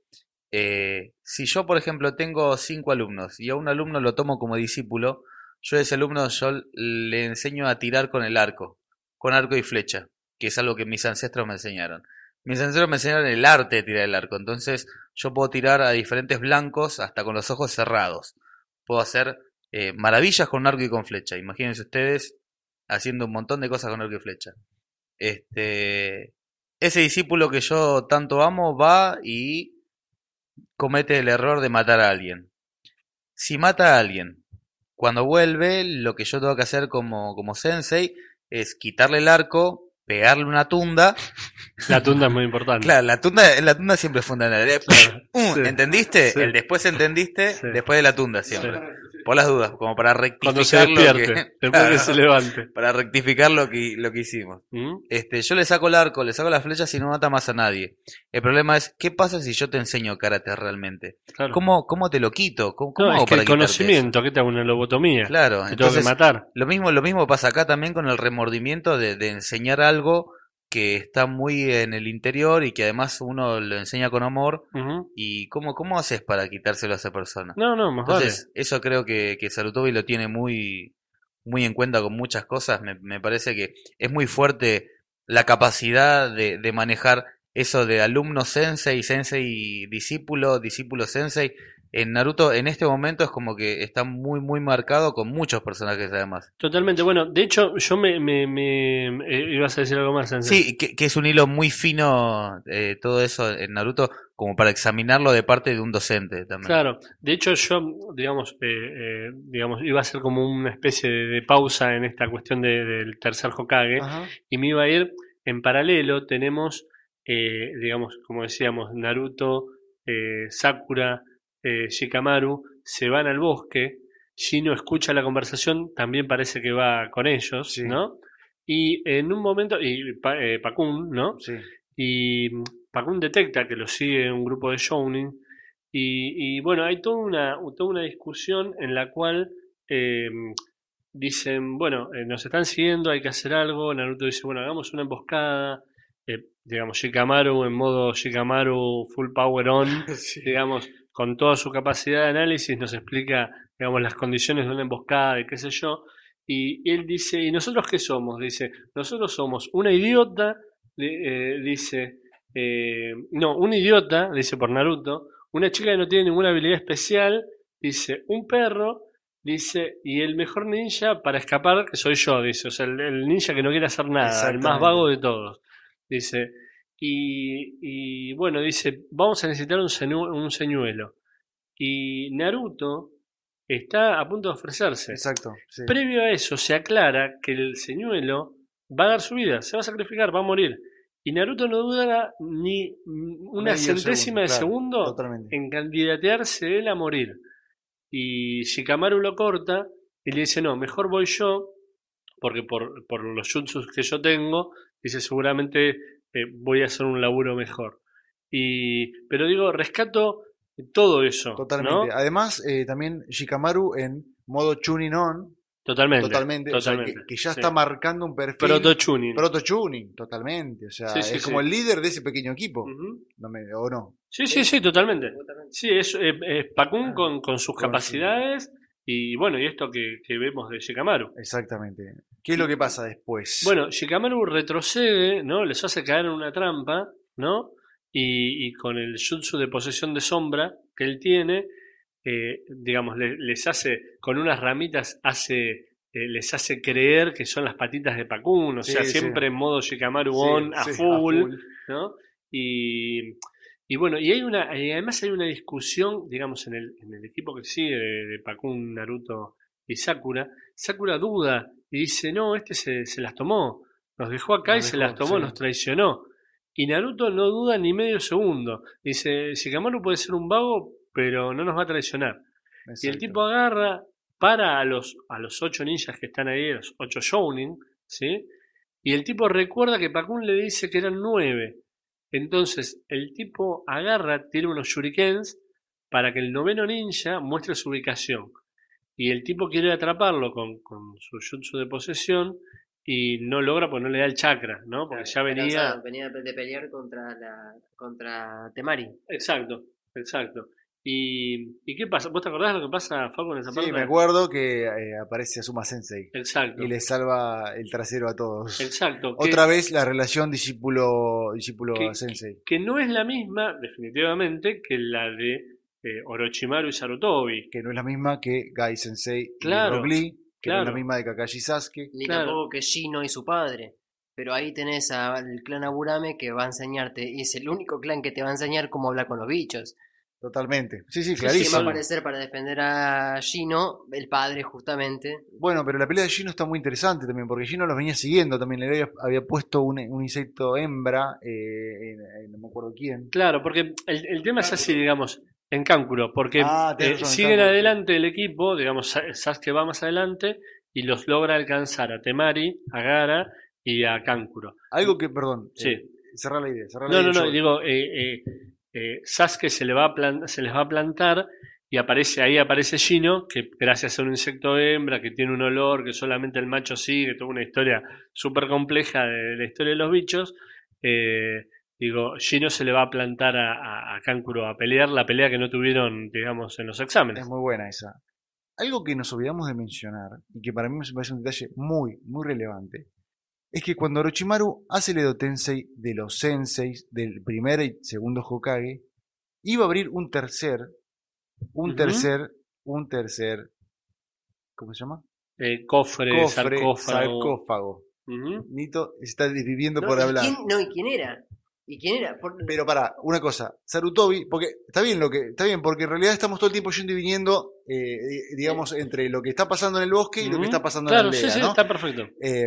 Speaker 4: eh, si yo, por ejemplo, tengo cinco alumnos y a un alumno lo tomo como discípulo, yo a ese alumno le enseño a tirar con el arco, con arco y flecha, que es algo que mis ancestros me enseñaron. Mis ancestros me enseñaron el arte de tirar el arco, entonces yo puedo tirar a diferentes blancos hasta con los ojos cerrados. Puedo hacer eh, maravillas con arco y con flecha. Imagínense ustedes haciendo un montón de cosas con arco y flecha. Este, ese discípulo que yo tanto amo va y comete el error de matar a alguien. Si mata a alguien, cuando vuelve, lo que yo tengo que hacer como, como sensei es quitarle el arco, pegarle una tunda.
Speaker 3: La tunda es muy importante.
Speaker 4: Claro, la tunda, la tunda siempre es fundamental. Eh,
Speaker 3: Sí.
Speaker 4: ¿Entendiste?
Speaker 3: Sí.
Speaker 4: El después entendiste,
Speaker 3: Sí.
Speaker 4: después de la tunda siempre. Por las dudas, como para
Speaker 3: Cuando se
Speaker 4: rectificar lo
Speaker 3: despierte,
Speaker 4: que,
Speaker 3: después
Speaker 4: Claro,
Speaker 3: que se levante.
Speaker 4: para rectificar lo que, lo que hicimos.
Speaker 3: ¿Mm?
Speaker 4: Este, yo le saco el arco, le saco las flechas y no mata más a nadie. El problema es, ¿qué pasa si yo te enseño karate realmente?
Speaker 3: Claro.
Speaker 4: ¿Cómo, cómo te lo quito? ¿Cómo,
Speaker 3: No,
Speaker 4: hago
Speaker 3: es que
Speaker 4: para
Speaker 3: el conocimiento, ¿qué te hago? Una lobotomía.
Speaker 4: eso? Claro,
Speaker 3: Te tengo que
Speaker 4: entonces
Speaker 3: matar.
Speaker 4: lo mismo, lo mismo pasa acá también con el remordimiento de, de enseñar algo que está muy en el interior y que además uno lo enseña con amor. ¿Y cómo, cómo haces para quitárselo a esa persona?
Speaker 3: No, no, más vale.
Speaker 4: Entonces, eso creo que, que Sarutobi lo tiene muy, muy en cuenta con muchas cosas. Me, me parece que es muy fuerte la capacidad de, de manejar eso de alumno sensei, sensei discípulo, discípulo sensei. En Naruto en este momento es como que está muy, muy marcado con muchos personajes además.
Speaker 3: Totalmente. Bueno, de hecho, yo me. me, me- eh, ibas a decir algo más, Sensei.
Speaker 4: Sí, que, que es un hilo muy fino eh, todo eso en Naruto como para examinarlo de parte de un docente también.
Speaker 3: Claro, de hecho yo, digamos, eh, eh, digamos, iba a ser como una especie de, de pausa en esta cuestión de- del tercer Hokage
Speaker 2: Ajá.
Speaker 3: y me iba a ir en paralelo. Tenemos, eh, digamos, como decíamos, Naruto, eh, Sakura, eh, Shikamaru se van al bosque. Shino escucha la conversación, también parece que va con ellos,
Speaker 2: Sí.
Speaker 3: ¿no? Y en un momento, y eh, Pakun, ¿no?
Speaker 2: Sí.
Speaker 3: Y mm, Pakun detecta que lo sigue un grupo de Shounin. Y, y, bueno, hay toda una, toda una discusión en la cual eh, dicen, bueno, eh, nos están siguiendo, hay que hacer algo. Naruto dice, bueno, hagamos una emboscada. Digamos, Shikamaru en modo Shikamaru full power on, digamos, con toda su capacidad de análisis, nos explica, digamos, las condiciones de una emboscada y qué sé yo. Y él dice, ¿y nosotros qué somos? Dice, nosotros somos una idiota, eh, dice, eh, no, un idiota, dice por Naruto, una chica que no tiene ninguna habilidad especial, dice, un perro, dice, y el mejor ninja para escapar, que soy yo, dice, o sea, el, el ninja que no quiere hacer nada, el más vago de todos, dice, y, y bueno, dice, vamos a necesitar un, señu- un señuelo. Y Naruto está a punto de ofrecerse.
Speaker 2: Exacto. sí.
Speaker 3: Previo a eso se aclara que el señuelo va a dar su vida, se va a sacrificar, va a morir. Y Naruto no duda ni una
Speaker 2: Medio
Speaker 3: centésima de
Speaker 2: segundo, claro,
Speaker 3: segundo
Speaker 2: Totalmente.
Speaker 3: en candidatearse él a morir. Y Shikamaru lo corta y le dice, no, mejor voy yo, porque por, por los jutsus que yo tengo, dice, seguramente eh, voy a hacer un laburo mejor. Y, pero digo, rescato todo eso. ¿no?
Speaker 2: Totalmente. Además, eh, también Shikamaru en modo tuning on,
Speaker 3: Totalmente.
Speaker 2: totalmente, o sea, que, ya
Speaker 3: sí.
Speaker 2: está marcando un perfil.
Speaker 3: Proto-tuning.
Speaker 2: Proto tuning, totalmente. O sea,
Speaker 3: Sí, sí,
Speaker 2: es como el líder de ese pequeño equipo. No me, o no.
Speaker 3: Sí, sí, sí, totalmente. Sí, es, es, es Pakun
Speaker 2: Ah,
Speaker 3: con, con sus
Speaker 2: con
Speaker 3: capacidades y bueno, y esto que, que vemos de Shikamaru.
Speaker 2: Exactamente. ¿Qué es lo que pasa después?
Speaker 3: Bueno, Shikamaru retrocede, ¿no? Les hace caer en una trampa, ¿no? Y, y con el jutsu de posesión de sombra que él tiene, eh, digamos, le- les hace, con unas ramitas, hace, eh, les hace creer que son las patitas de Pakun, o sea,
Speaker 2: sí.
Speaker 3: siempre en modo Shikamaru
Speaker 2: Sí,
Speaker 3: on, a
Speaker 2: sí,
Speaker 3: full. ¿no? Y, y bueno, y hay una, y además hay una discusión, digamos, en el, en el equipo que sigue de, de Pakun, Naruto y Sakura. Sakura duda y dice, no, este se, se las tomó, nos dejó acá
Speaker 2: Nos
Speaker 3: y se las tomó,
Speaker 2: sí.
Speaker 3: nos traicionó. Y Naruto no duda ni medio segundo. Dice, Shikamaru puede ser un vago, pero no nos va a traicionar. Y el tipo agarra, para a los, a los ocho ninjas que están ahí, los ocho Shounin, ¿sí? Y el tipo recuerda que Pakun le dice que eran nueve. Entonces, el tipo agarra, tiene unos shurikens para que el noveno ninja muestre su ubicación. Y el tipo quiere atraparlo con, con su jutsu de posesión y no logra porque no le da el chakra, ¿no? Porque ya venía...
Speaker 5: Cansado, venía de pelear contra la contra Temari.
Speaker 3: Exacto, exacto. ¿Y, ¿Y qué pasa? ¿Vos te acordás de lo que pasa, Facu, en esa parte?
Speaker 2: Sí, me acuerdo que eh, aparece Asuma Sensei
Speaker 3: Exacto.
Speaker 2: y le salva el trasero a todos.
Speaker 3: Exacto. que-
Speaker 2: Otra vez la relación discípulo discípulo
Speaker 3: que-
Speaker 2: sensei.
Speaker 3: que no es la misma, definitivamente, que la de eh, Orochimaru y Sarutobi.
Speaker 2: Que no es la misma que Gai Sensei
Speaker 3: Claro,
Speaker 2: y Rock Lee, que no es la misma de Kakashi Sasuke.
Speaker 5: Ni
Speaker 3: Claro.
Speaker 5: tampoco que Shino y su padre. Pero ahí tenés al clan Aburame que va a enseñarte, y es el único clan que te va a enseñar cómo hablar con los bichos.
Speaker 2: Totalmente. Sí, sí,
Speaker 5: ¿Quién va a
Speaker 2: clarísimo.
Speaker 5: aparecer para defender a Shino? El padre, justamente.
Speaker 2: Bueno, pero la pelea de Gino está muy interesante también, porque Gino los venía siguiendo también. Le había, había puesto un, un insecto hembra, eh, en- en- no me acuerdo quién.
Speaker 3: Claro, porque el, el tema es así, digamos, en Cáncuro, porque
Speaker 2: Ah,
Speaker 3: eh, siguen adelante el equipo, digamos, Sasuke va más adelante y los logra alcanzar a Temari, a Gara y a Cáncuro.
Speaker 2: Algo que, perdón,
Speaker 3: Sí.
Speaker 2: eh, cerrar la idea. cerrar la
Speaker 3: No,
Speaker 2: idea
Speaker 3: no, no,
Speaker 2: yo.
Speaker 3: digo, eh, eh, eh, Sasuke se, le va a plan- se les va a plantar y aparece ahí aparece Gino, que gracias a un insecto hembra que tiene un olor que solamente el macho sigue, toda una historia súper compleja de la historia de los bichos. eh, digo, Gino se le va a plantar a, a, a Kankuro a pelear la pelea que no tuvieron, digamos, en los exámenes.
Speaker 2: Es muy buena esa. Algo que nos olvidamos de mencionar, y que para mí me parece un detalle muy, muy relevante, es que cuando Orochimaru hace el Edo Tensei de los senseis del primer y segundo Hokage, iba a abrir un tercer un tercer, un tercer, ¿cómo se llama?
Speaker 3: Eh, cofre,
Speaker 2: Cofre,
Speaker 3: sarcófago.
Speaker 2: sarcófago. Nito se está desviviendo
Speaker 5: No,
Speaker 2: por
Speaker 5: ¿y
Speaker 2: hablar.
Speaker 5: quién- no, ¿y quién era? ¿Y quién era? Por-
Speaker 2: Pero para, una cosa, Sarutobi, porque está bien lo que, está bien, porque en realidad estamos todo el tiempo yendo y viniendo, eh, di- digamos, entre lo que está pasando en el bosque y lo que está pasando
Speaker 3: Claro,
Speaker 2: en la
Speaker 3: sí,
Speaker 2: aldea,
Speaker 3: sí,
Speaker 2: ¿no?
Speaker 3: está perfecto.
Speaker 2: Eh,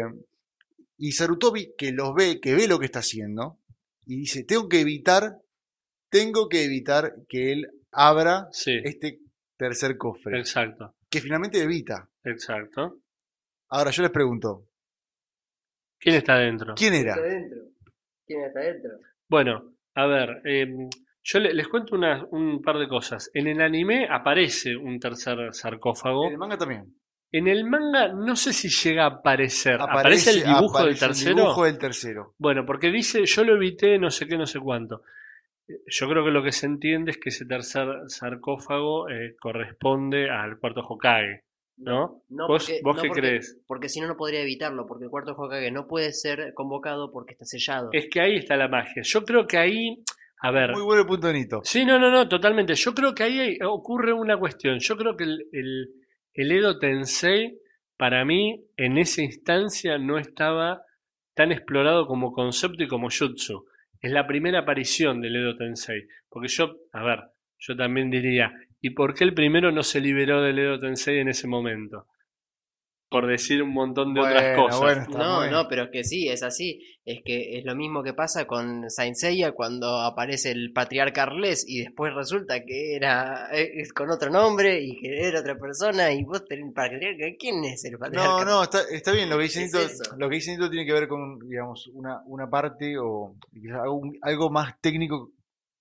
Speaker 2: y Sarutobi, que los ve, que ve lo que está haciendo, y dice, tengo que evitar, tengo que evitar que él abra
Speaker 3: Sí,
Speaker 2: este tercer cofre,
Speaker 3: exacto,
Speaker 2: que finalmente evita.
Speaker 3: exacto.
Speaker 2: Ahora yo les pregunto,
Speaker 3: ¿Quién está adentro?
Speaker 2: ¿quién era?
Speaker 5: está adentro? ¿Quién está adentro?
Speaker 3: Bueno, a ver, eh, yo le- les cuento una- un par de cosas. En el anime aparece un tercer sarcófago.
Speaker 2: En el manga también.
Speaker 3: En el manga no sé si llega a aparecer. ¿Aparece, el dibujo del
Speaker 2: aparece el
Speaker 3: tercero?
Speaker 2: dibujo del tercero.
Speaker 3: Bueno, porque dice, yo lo evité, no sé qué, no sé cuánto. Eh, Yo creo que lo que se entiende es que ese tercer sarcófago eh, corresponde al cuarto Hokage, ¿no?
Speaker 5: No,
Speaker 3: ¿Vos,
Speaker 5: porque-
Speaker 3: vos
Speaker 5: no,
Speaker 3: qué
Speaker 5: porque-
Speaker 3: crees?
Speaker 5: Porque si no, no podría evitarlo, porque el cuarto Hokage no puede ser convocado porque está sellado.
Speaker 3: Es que ahí está la magia. Yo creo que ahí, a ver,
Speaker 2: Muy bueno el punto Nito.
Speaker 3: Sí, no, no, no, totalmente. Yo creo que ahí hay- ocurre una cuestión. Yo creo que el, el, el Edo Tensei, para mí, en esa instancia no estaba tan explorado como concepto y como jutsu. Es la primera aparición del Edo Tensei. Porque yo, a ver, yo también diría, ¿y por qué el primero no se liberó del Edo Tensei en ese momento? Por decir un montón de otras cosas.
Speaker 2: bueno,
Speaker 5: No, no, pero es que sí, es así. Es que es lo mismo que pasa con Saint Seiya cuando aparece el patriarca Arles y después resulta que era eh, es con otro nombre y que era otra persona y vos tenés patriarca. ¿Quién es el patriarca?
Speaker 2: No, no, está, está bien, lo que dice
Speaker 5: ¿Qué es
Speaker 2: Nito, lo que dice Nito tiene que ver con, digamos, una, una parte o quizás algo, algo más técnico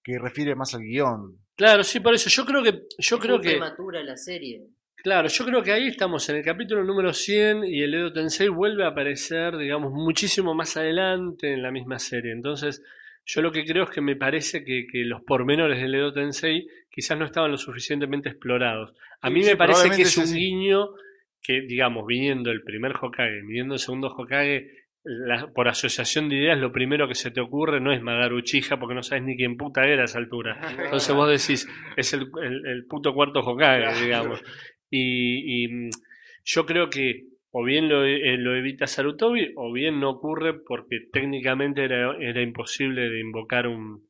Speaker 2: que refiere más al guion.
Speaker 3: Claro, sí, por eso. Yo creo que, yo
Speaker 5: Es
Speaker 3: creo que,
Speaker 5: prematura la serie.
Speaker 3: Claro, yo creo que ahí estamos en el capítulo número 100 y el Edo Tensei vuelve a aparecer, digamos, muchísimo más adelante en la misma serie. Entonces, yo lo que creo es que me parece que, que los pormenores del Edo Tensei quizás no estaban lo suficientemente explorados. A mí
Speaker 2: sí,
Speaker 3: me parece que es un guiño que, digamos, viniendo el primer Hokage, viniendo el segundo Hokage, la- por asociación de ideas, lo primero que se te ocurre no es Magaru Uchiha porque no sabes ni quién puta era a esa altura. Entonces vos decís, es el, el- el puto cuarto Hokage, digamos. Y, y, yo creo que o bien lo, eh, lo evita Sarutobi o bien no ocurre porque técnicamente era, era imposible de invocar un,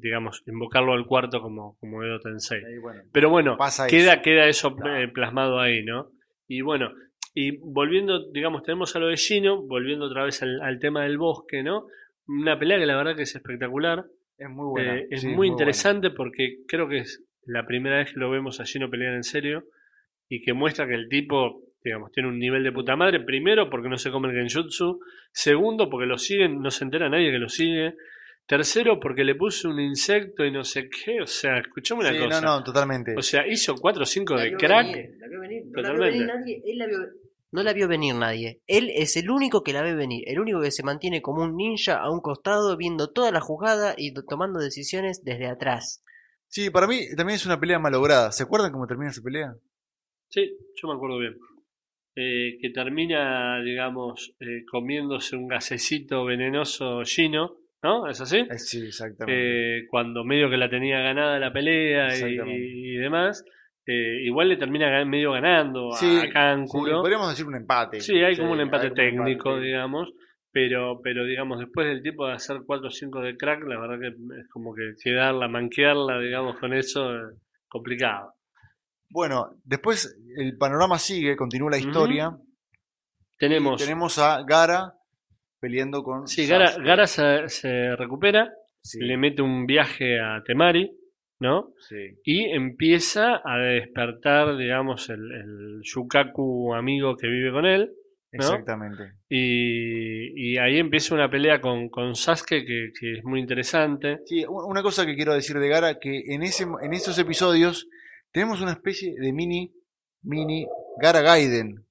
Speaker 3: digamos, invocarlo al cuarto como, como Edo Tensei.
Speaker 2: Bueno,
Speaker 3: Pero bueno,
Speaker 2: pasa
Speaker 3: queda,
Speaker 2: eso.
Speaker 3: queda eso eh, plasmado ahí, ¿no? Y bueno, y volviendo, digamos, tenemos a lo de Shino, volviendo otra vez al, al tema del bosque, ¿no? Una pelea que la verdad que es espectacular.
Speaker 2: Es muy buena.
Speaker 3: Eh, es
Speaker 2: sí,
Speaker 3: muy, interesante porque creo que es la primera vez que lo vemos a Gino pelear en serio y que muestra que el tipo, digamos, tiene un nivel de puta madre. Primero, porque no se come el genjutsu. Segundo, porque lo siguen, no se entera nadie que lo sigue. Tercero, porque le puso un insecto y no sé qué. O sea, escuchame una
Speaker 2: Sí,
Speaker 3: cosa.
Speaker 2: no, no, totalmente.
Speaker 3: O sea, hizo 4 o 5
Speaker 5: La
Speaker 3: de crack.
Speaker 5: venir, la vio venir, no la vio
Speaker 3: Totalmente.
Speaker 5: venir nadie, él la vio- no la vio venir nadie. Él es el único que la ve venir, el único que se mantiene como un ninja a un costado viendo toda la jugada y to- tomando decisiones desde atrás.
Speaker 2: Sí, para mí también es una pelea malograda. ¿Se acuerdan cómo termina esa pelea?
Speaker 3: Sí, yo me acuerdo bien. Eh, que termina, digamos, eh, comiéndose un gasecito venenoso Gino, ¿no? ¿Es así?
Speaker 2: Eh, sí, exactamente.
Speaker 3: eh, cuando medio que la tenía ganada la pelea y, y demás, eh, igual le termina medio ganando a-
Speaker 2: Sí,
Speaker 3: a Kankuro.
Speaker 2: Sí, podríamos decir un empate.
Speaker 3: Sí, hay como un empate
Speaker 2: un
Speaker 3: técnico,
Speaker 2: empate.
Speaker 3: digamos, pero, pero digamos, después del tipo de hacer 4 o 5 de crack, la verdad que es como que quedarla, manquearla, digamos, con eso, eh, complicado.
Speaker 2: Bueno, después el panorama sigue, continúa la historia.
Speaker 3: Tenemos,
Speaker 2: Tenemos a Gara peleando con.
Speaker 3: sí, Gara. Gara se, se recupera, le mete un viaje a Temari, ¿no?
Speaker 2: sí.
Speaker 3: Y empieza a despertar, digamos, el, el Yukaku amigo que vive con él. ¿no?
Speaker 2: Exactamente.
Speaker 3: Y, y ahí empieza una pelea con, con Sasuke que, que es muy interesante.
Speaker 2: Sí, una cosa que quiero decir de Gara, que en, ese, en esos episodios tenemos una especie de mini, mini Gara Gaiden.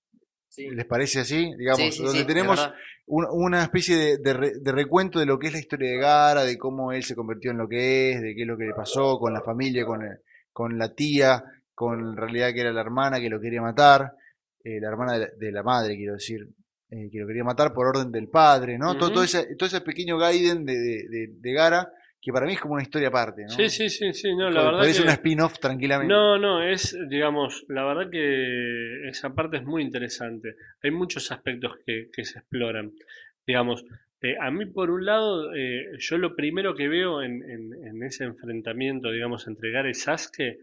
Speaker 5: Sí,
Speaker 2: ¿Les parece así? Digamos,
Speaker 5: sí, sí,
Speaker 2: donde tenemos un- una especie de, de re- de recuento de lo que es la historia de Gara, de cómo él se convirtió en lo que es, de qué es lo que le pasó con la familia, con, el- con la tía, con en realidad que era la hermana que lo quería matar, eh, la hermana de la, de la madre, quiero decir, eh, que lo quería matar por orden del padre, ¿no? todo, ese, todo ese pequeño Gaiden de, de, de- de Gara que para mí es como una historia aparte, ¿no?
Speaker 3: Sí, sí, sí, sí, no, la verdad que...
Speaker 2: una spin-off tranquilamente.
Speaker 3: No, no, es, digamos, la verdad que esa parte es muy interesante. Hay muchos aspectos que, que se exploran. Digamos, eh, a mí por un lado, eh, yo lo primero que veo en, en- en ese enfrentamiento, digamos, entre Gara y Sasuke,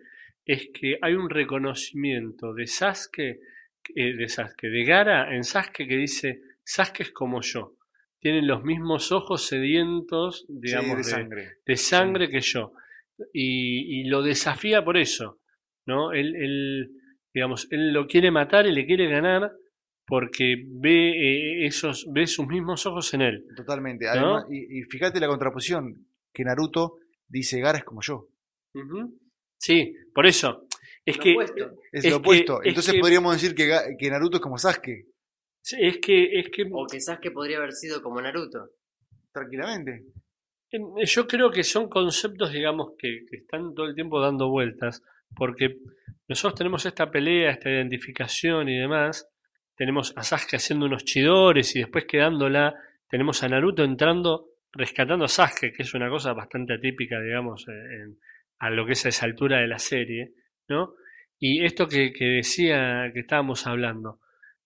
Speaker 3: es que hay un reconocimiento de Sasuke, eh, de Sasuke, de Gara en Sasuke que dice, Sasuke es como yo. Tienen los mismos ojos sedientos,
Speaker 2: Sí,
Speaker 3: digamos,
Speaker 2: de
Speaker 3: de,
Speaker 2: sangre.
Speaker 3: de sangre que yo. Y, y lo desafía por eso, ¿no? Él, él, digamos, él lo quiere matar y le quiere ganar porque ve eh, esos, ve sus mismos ojos en él.
Speaker 2: Totalmente. Además, y, y fíjate la contraposición, que Naruto dice Gara es como yo.
Speaker 3: Sí, por eso. Es
Speaker 5: Lo
Speaker 3: que,
Speaker 5: opuesto.
Speaker 2: Es,
Speaker 3: Es
Speaker 2: lo
Speaker 3: que-
Speaker 2: opuesto.
Speaker 3: es
Speaker 2: Entonces
Speaker 3: que-
Speaker 2: podríamos decir que, que Naruto es como Sasuke,
Speaker 3: es que, es que
Speaker 5: O que Sasuke podría haber sido como Naruto.
Speaker 2: tranquilamente.
Speaker 3: En- Yo creo que son conceptos, digamos, que, que están todo el tiempo dando vueltas, porque nosotros tenemos esta pelea, esta identificación y demás, tenemos a Sasuke haciendo unos chidores y después quedándola, tenemos a Naruto entrando, rescatando a Sasuke, que es una cosa bastante atípica, digamos, eh, en- a lo que es a esa altura de la serie, ¿no? Y esto que, que decía, que estábamos hablando,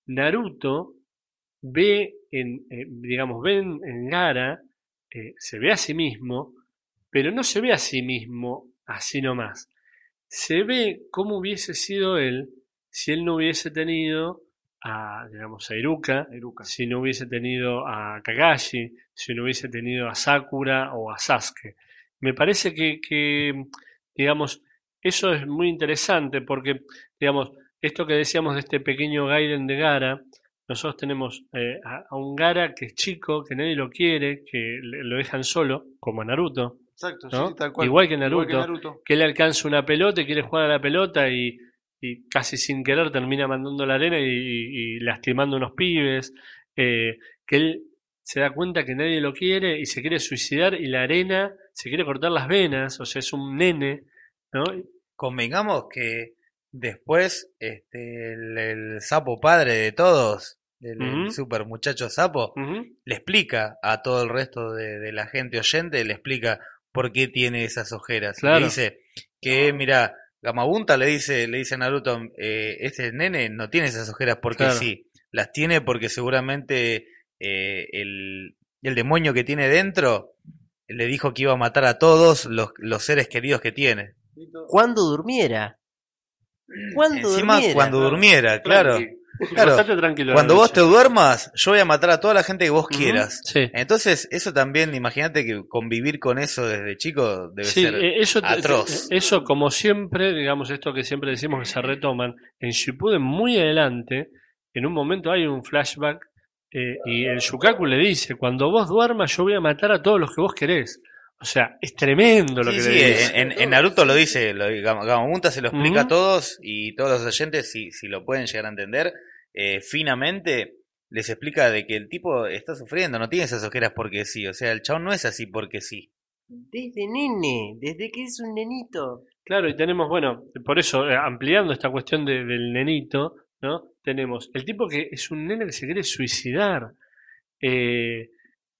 Speaker 3: Naruto ve en, eh, digamos, ve en, Gara, eh, se ve a sí mismo, pero no se ve a sí mismo así nomás. Se ve cómo hubiese sido él si él no hubiese tenido a, digamos, a Iruka,
Speaker 2: Iruka.
Speaker 3: si no hubiese tenido a Kakashi, si no hubiese tenido a Sakura o a Sasuke. Me parece que, que, digamos, eso es muy interesante porque, digamos, esto que decíamos de este pequeño Gaiden de Gara, nosotros tenemos eh, a, a un Gara que es chico, que nadie lo quiere, que le- lo dejan solo, como a Naruto,
Speaker 2: Exacto, sí,
Speaker 3: ¿no?
Speaker 2: sí, tal cual.
Speaker 3: Igual que
Speaker 2: Igual que
Speaker 3: Naruto.
Speaker 2: Naruto.
Speaker 3: que él alcanza una pelota y quiere jugar a la pelota y, y casi sin querer termina mandando la arena y, y- y lastimando unos pibes, eh, que él se da cuenta que nadie lo quiere y se quiere suicidar y la arena se quiere cortar las venas, o sea, es un nene, ¿no?
Speaker 4: Convengamos que después este, el, el sapo padre de todos, el, super muchacho sapo, le explica a todo el resto de, de la gente oyente, le explica por qué tiene esas ojeras.
Speaker 3: Claro.
Speaker 4: Le dice que, mira, Gamabunta le dice, le dice a Naruto, eh, este nene no tiene esas ojeras porque
Speaker 3: Claro.
Speaker 4: sí, las tiene porque seguramente eh, el, el demonio que tiene dentro le dijo que iba a matar a todos los, los seres queridos que tiene.
Speaker 5: Cuando durmiera. Cuando
Speaker 4: Encima
Speaker 5: durmiera.
Speaker 4: cuando durmiera, claro.
Speaker 3: Tranqui.
Speaker 4: Claro. Cuando vos te duermas, yo voy a matar a toda la gente que vos quieras.
Speaker 3: Sí.
Speaker 4: Entonces, eso también, imagínate que convivir con eso desde chico debe
Speaker 3: Sí,
Speaker 4: ser
Speaker 3: eh, eso, te-
Speaker 4: atroz.
Speaker 3: te- eso como siempre, digamos esto que siempre decimos que se retoman, en Shippuden muy adelante, en un momento hay un flashback eh, y el Shukaku le dice, cuando vos duermas yo voy a matar a todos los que vos querés. O sea, es tremendo lo
Speaker 4: Sí,
Speaker 3: que
Speaker 4: sí,
Speaker 3: le dice.
Speaker 4: en, en- Naruto lo dice, lo, Gam- Gamamunta se lo explica a todos y todos los oyentes, si, si lo pueden llegar a entender, eh, finamente les explica de que el tipo está sufriendo, no tiene esas ojeras porque sí, o sea, el chabón no es así porque sí.
Speaker 5: Desde nene, desde que es un nenito.
Speaker 3: Claro, y tenemos, bueno, por eso, eh, ampliando esta cuestión de- del nenito, ¿no? Tenemos el tipo que es un nene que se quiere suicidar, eh,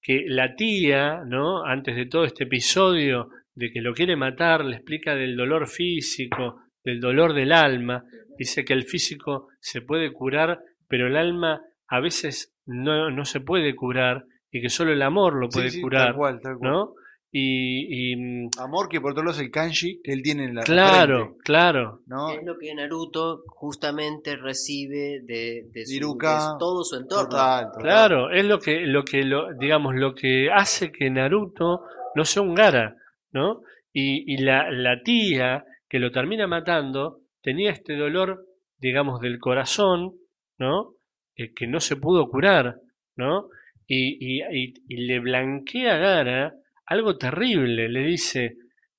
Speaker 3: que la tía, ¿no? Antes de todo este episodio de que lo quiere matar, le explica del dolor físico, del dolor del alma, dice que el físico se puede curar, pero el alma a veces no, no se puede curar y que solo el amor lo
Speaker 2: Sí,
Speaker 3: puede
Speaker 2: sí,
Speaker 3: curar,
Speaker 2: Tal cual, tal cual.
Speaker 3: ¿no? Y, y, mm,
Speaker 2: Amor que por otro lado es el kanji que él tiene en la
Speaker 3: claro,
Speaker 2: frente,
Speaker 3: claro,
Speaker 2: ¿no?
Speaker 5: Es lo que Naruto justamente recibe de, de, su-
Speaker 2: Iruka,
Speaker 5: de todo su entorno.
Speaker 2: Total, total.
Speaker 3: Claro, es lo que, lo que, lo, digamos, lo que hace que Naruto no sea un Gara, ¿no? Y, y la, la tía que lo termina matando tenía este dolor, digamos, del corazón, ¿no? Eh, que no se pudo curar, ¿no? Y, y, y, y le blanquea a Gara algo terrible, le dice,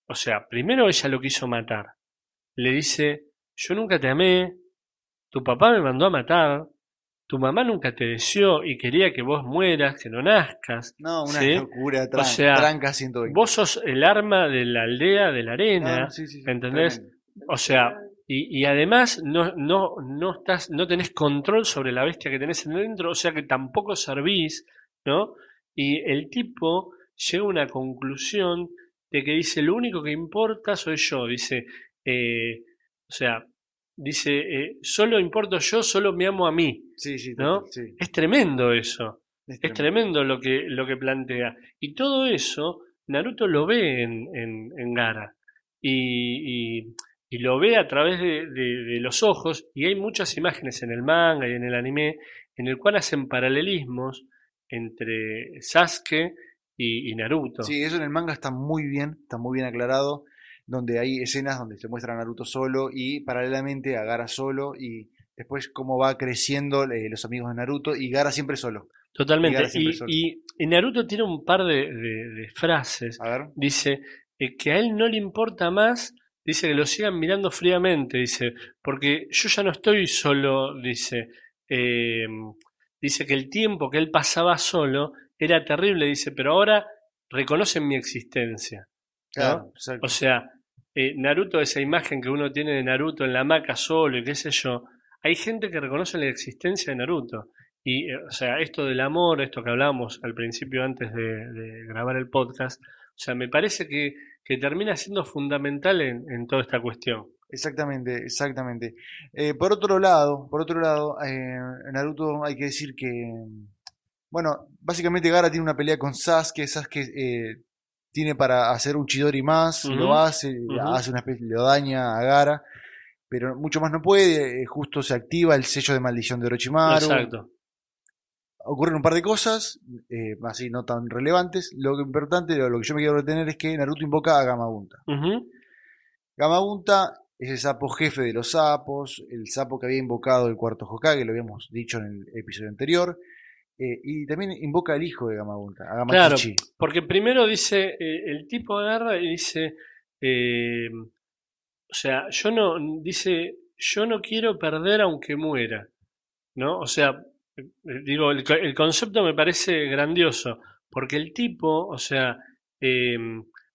Speaker 3: o sea, primero ella lo quiso matar, le dice, yo nunca te amé, tu papá me mandó a matar, tu mamá nunca te deseó y quería que vos mueras, que no nazcas.
Speaker 2: No, una
Speaker 3: ¿sí?
Speaker 2: locura, tran-
Speaker 3: O sea,
Speaker 2: tranca 120.
Speaker 3: Vos sos el arma de la aldea de la arena,
Speaker 2: No, sí, sí, sí,
Speaker 3: ¿entendés?
Speaker 2: tremendo.
Speaker 3: o sea, y, y además no, no, no estás, no tenés control sobre la bestia que tenés dentro, o sea que tampoco servís, ¿no? Y el tipo llega a una conclusión de que dice, lo único que importa soy yo, dice, eh, o sea, dice, eh, solo importo yo, solo me amo a mí.
Speaker 2: Sí, sí,
Speaker 3: ¿No?
Speaker 2: sí.
Speaker 3: Es tremendo eso.
Speaker 2: Es
Speaker 3: Es tremendo lo que, lo que plantea. Y todo eso, Naruto lo ve en, en, en Gara. Y, y- y lo ve a través de, de- de los ojos. Y hay muchas imágenes en el manga y en el anime en el cual hacen paralelismos entre Sasuke y, y Naruto.
Speaker 2: Sí, eso en el manga está muy bien, está muy bien aclarado, donde hay escenas donde se muestra a Naruto solo y paralelamente a Gara solo y después cómo va creciendo eh, los amigos de Naruto y Gara siempre solo.
Speaker 3: Totalmente.
Speaker 2: Gara siempre
Speaker 3: Y,
Speaker 2: solo.
Speaker 3: y- y Naruto tiene un par de, de- de frases.
Speaker 2: A ver,
Speaker 3: Dice eh, que a él no le importa más, dice que lo sigan mirando fríamente, dice, porque yo ya no estoy solo, dice, eh, dice que el tiempo que él pasaba solo era terrible, dice, pero ahora reconocen mi existencia.
Speaker 2: claro.
Speaker 3: O sea, eh, Naruto, esa imagen que uno tiene de Naruto en la hamaca solo y qué sé yo, hay gente que reconoce la existencia de Naruto. Y, eh, o sea, esto del amor, esto que hablábamos al principio antes de, de grabar el podcast, o sea, me parece que, que termina siendo fundamental en, en toda esta cuestión.
Speaker 2: Exactamente, exactamente. Eh, por otro lado, por otro lado, Naruto hay que decir que, bueno, básicamente Gara tiene una pelea con Sasuke, Sasuke eh, tiene para hacer un Chidori más, lo hace, hace una especie, lo daña a Gara, pero mucho más no puede, eh, justo se activa el sello de maldición de Orochimaru,
Speaker 3: Exacto.
Speaker 2: ocurren un par de cosas, eh, así no tan relevantes, lo que importante, lo, lo que yo me quiero retener es que Naruto invoca a Gamabunta.
Speaker 3: Ujú,
Speaker 2: Gamabunta es el sapo jefe de los sapos, el sapo que había invocado el cuarto Hokage, lo habíamos dicho en el episodio anterior. Eh, y también invoca al hijo de Gamabunta, a
Speaker 3: Claro, porque primero dice, eh, el tipo agarra y dice, eh, o sea, yo no, dice, yo no quiero perder aunque muera, ¿no? O sea, eh, digo, el, el concepto me parece grandioso, porque el tipo, o sea, eh,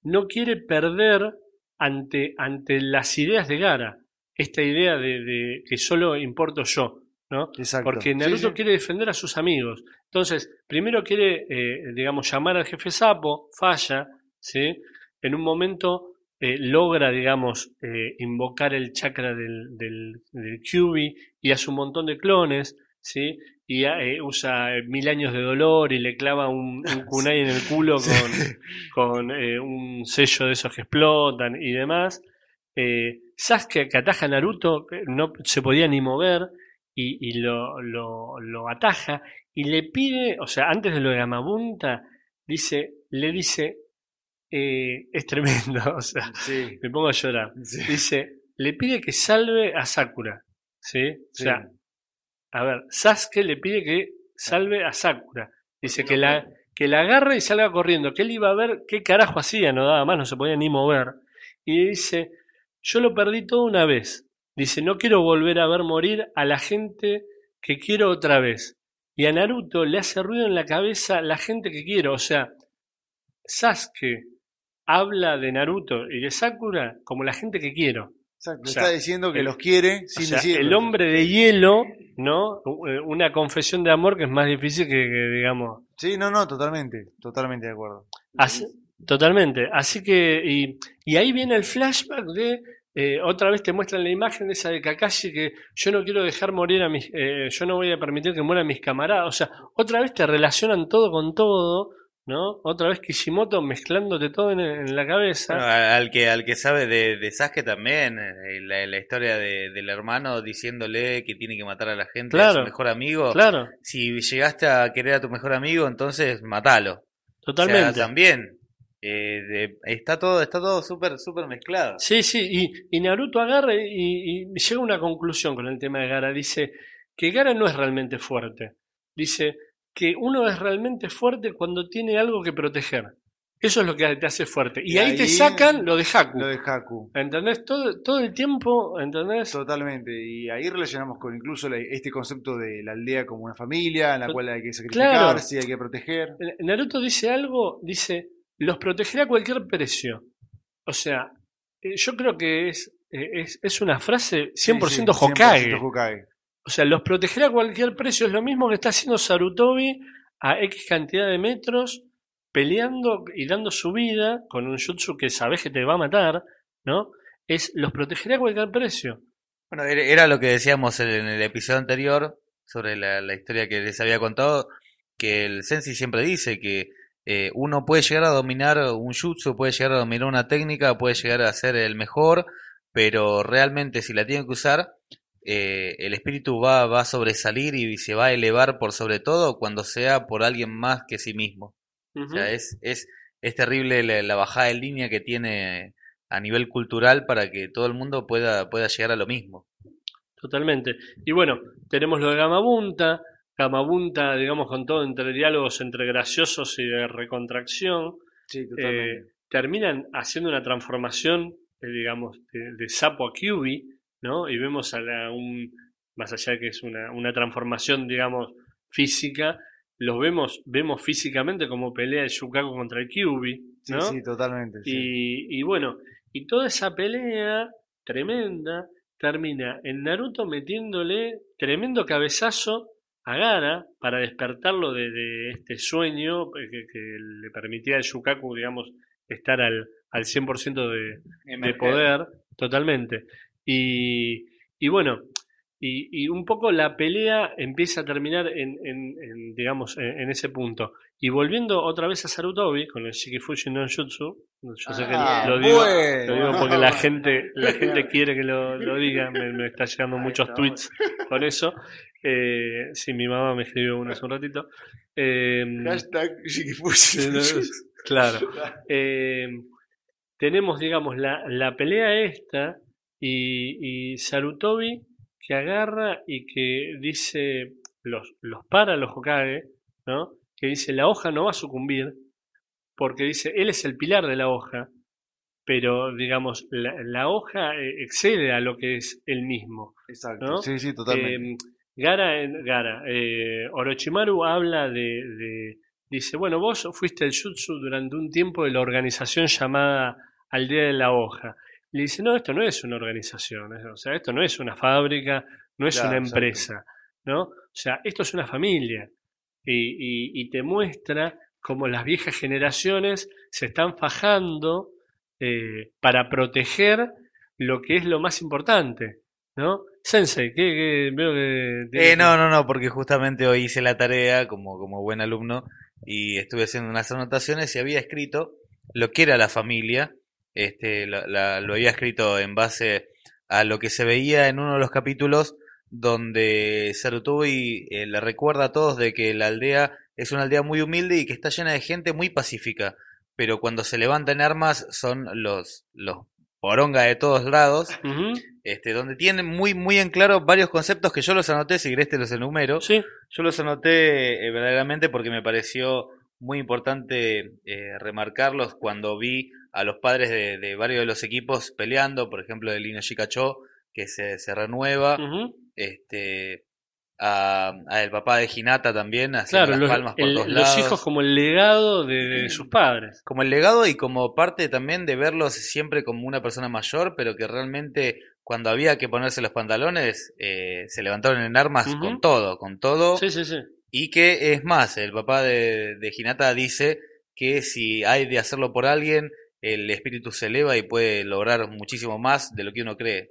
Speaker 3: no quiere perder ante, ante las ideas de Gara, esta idea de, de que solo importo yo, ¿no?
Speaker 2: Exacto.
Speaker 3: Porque Naruto
Speaker 2: sí.
Speaker 3: quiere defender a sus amigos. Entonces, primero quiere, eh, digamos, llamar al jefe sapo, falla, ¿sí? En un momento eh, logra, digamos, eh, invocar el chakra del, del, del y hace un montón de clones, ¿sí? Y usa mil años de dolor y le clava un, un kunai en el culo con, con un sello de esos que explotan y demás. Sasuke que ataja a Naruto no se podía ni mover y, y lo, lo, lo ataja y le pide, o sea, antes de lo de Gamabunta, dice, le dice, eh, es tremendo, o sea,
Speaker 2: Sí,
Speaker 3: me pongo a llorar.
Speaker 2: sí.
Speaker 3: Dice, le pide que salve a Sakura, ¿sí? O
Speaker 2: Sí.
Speaker 3: sea, a ver, Sasuke le pide que salve a Sakura. Dice que la, que la agarre y salga corriendo, que él iba a ver qué carajo hacía, no daba más, no se podía ni mover. Y dice, yo lo perdí todo una vez. Dice, no quiero volver a ver morir a la gente que quiero otra vez. Y a Naruto le hace ruido en la cabeza la gente que quiero. O sea, Sasuke habla de Naruto y de Sakura como la gente que quiero.
Speaker 2: Exacto.
Speaker 3: o sea,
Speaker 2: Está diciendo que
Speaker 3: el-
Speaker 2: los quiere
Speaker 3: O
Speaker 2: sin
Speaker 3: sea,
Speaker 2: decirlo.
Speaker 3: el hombre de hielo, ¿no? U- Una confesión de amor que es más difícil que, que, digamos,
Speaker 2: Sí, no, no, totalmente, totalmente de acuerdo.
Speaker 3: Así- totalmente. Así que, y, y ahí viene el flashback de, eh, otra vez te muestran la imagen esa de Kakashi que yo no quiero dejar morir a mis, eh, yo no voy a permitir que mueran mis camaradas. O sea, otra vez te relacionan todo con todo, ¿no? Otra vez Kishimoto mezclándote todo en, en la cabeza.
Speaker 4: Bueno, a- al que al que sabe de, de Sasuke también, eh, la, la historia de- del hermano diciéndole que tiene que matar a la gente, a
Speaker 3: Claro.
Speaker 4: su mejor amigo.
Speaker 3: claro,
Speaker 4: Si llegaste a querer a tu mejor amigo, entonces matalo.
Speaker 3: totalmente.
Speaker 4: O sea, también eh, de- está todo está todo súper súper mezclado.
Speaker 3: Sí, sí, y, y Naruto agarra y, y llega a una conclusión con el tema de Gara. Dice que Gara no es realmente fuerte. Dice que uno es realmente fuerte cuando tiene algo que proteger. Eso es lo que te hace fuerte. Y,
Speaker 2: Y
Speaker 3: ahí, te sacan lo de Haku.
Speaker 2: Lo de Haku.
Speaker 3: ¿Entendés? Todo, todo el tiempo, ¿entendés?
Speaker 2: Totalmente. Y ahí relacionamos con incluso la- este concepto de la aldea como una familia en la cual hay que
Speaker 3: Claro.
Speaker 2: sacrificarse, hay que proteger.
Speaker 3: Naruto dice algo, dice, los protegeré a cualquier precio. O sea, eh, yo creo que es, eh, es, es una frase 100%
Speaker 2: Sí, sí,
Speaker 3: Hokage.
Speaker 2: 100% Hokage.
Speaker 3: O sea, los protegerá a cualquier precio. Es lo mismo que está haciendo Sarutobi a X cantidad de metros, peleando y dando su vida con un jutsu que sabes que te va a matar, ¿no? Es los protegerá a cualquier precio.
Speaker 4: Bueno, era- lo que decíamos en el episodio anterior sobre la, la historia que les había contado, que el Sensei siempre dice que eh, uno puede llegar a dominar un jutsu, puede llegar a dominar una técnica, puede llegar a ser el mejor, pero realmente si la tiene que usar, eh, el espíritu va, va a sobresalir y se va a elevar por sobre todo cuando sea por alguien más que sí mismo. O sea, es, es, es terrible la, la bajada de línea que tiene a nivel cultural para que todo el mundo pueda, pueda llegar a lo mismo.
Speaker 3: Totalmente. Y bueno, tenemos lo de Gamabunta. Gamabunta, digamos, con todo entre diálogos entre graciosos y de recontracción.
Speaker 2: Sí,
Speaker 3: eh, terminan haciendo una transformación, eh, digamos, de, de sapo a Kyubi, ¿no? Y vemos a la, un, más allá de que es una, una transformación, digamos, física, los vemos, vemos físicamente como pelea el Shukaku contra el
Speaker 2: sí,
Speaker 3: ¿no?
Speaker 2: sí, totalmente. sí.
Speaker 3: Y, y bueno, y toda esa pelea tremenda termina en Naruto metiéndole tremendo cabezazo a Gara para despertarlo de, de este sueño eh, que, que le permitía al Shukaku, digamos, estar al, al 100% de, de poder, totalmente. Y, y bueno, y, y un poco la pelea empieza a terminar en, en- en, digamos, en, en ese punto. Y volviendo otra vez a Sarutobi con el Shikifushi no Jutsu, yo sé que
Speaker 2: Ah,
Speaker 3: lo digo,
Speaker 2: bueno.
Speaker 3: lo digo porque la gente, la gente quiere que lo, lo diga, me, me está llegando muchos tweets con eso. Eh, sí, mi mamá me escribió uno hace un ratito. Eh,
Speaker 2: Hashtag.
Speaker 3: Sí, no, claro. Eh, tenemos, digamos, la, la pelea esta y, y Sarutobi que agarra y que dice, los, los para los Hokage, ¿no? Que dice, la hoja no va a sucumbir, porque dice, él es el pilar de la hoja, pero, digamos, la, la hoja eh, excede a lo que es él mismo.
Speaker 2: Exacto.
Speaker 3: ¿no?
Speaker 2: Sí, sí, totalmente.
Speaker 3: Eh, Gara, Gara eh, Orochimaru habla de, de- Dice, bueno, vos fuiste el Jutsu durante un tiempo de la organización llamada Aldea de la Hoja. Le dice, no, esto no es una organización, o sea, esto no es una fábrica, no es
Speaker 2: Claro,
Speaker 3: una empresa, ¿no? O sea, esto es una familia. Y, y- y te muestra cómo las viejas generaciones se están fajando eh, para proteger lo que es lo más importante, ¿no? Sensei, que, veo que...
Speaker 4: Eh, no, no, no, porque justamente hoy hice la tarea como, como buen alumno y estuve haciendo unas anotaciones y había escrito lo que era la familia. Este, la- la- lo había escrito en base a lo que se veía en uno de los capítulos donde Sarutobi eh, le recuerda a todos de que la aldea es una aldea muy humilde y que está llena de gente muy pacífica, pero cuando se levantan armas son los, los poronga de todos lados este, donde tienen muy, muy en claro varios conceptos que yo los anoté, si querés te los enumero.
Speaker 3: Sí,
Speaker 4: Yo los anoté eh, verdaderamente porque me pareció muy importante eh, remarcarlos cuando vi a los padres de, de varios de los equipos peleando, por ejemplo de Lino Shikacho, que se, se renueva, este, a, a el papá de Hinata también, haciendo
Speaker 3: claro,
Speaker 4: las
Speaker 3: los,
Speaker 4: palmas por
Speaker 3: el-
Speaker 4: dos
Speaker 3: los
Speaker 4: lados.
Speaker 3: hijos como el legado de, de sus padres.
Speaker 4: como el legado y como parte también de verlos siempre como una persona mayor, pero que realmente cuando había que ponerse los pantalones, eh, se levantaron en armas con todo, con todo.
Speaker 3: Sí, sí, sí.
Speaker 4: Y que es más, el papá de, de Hinata dice que si hay de hacerlo por alguien, el espíritu se eleva y puede lograr muchísimo más de lo que uno cree.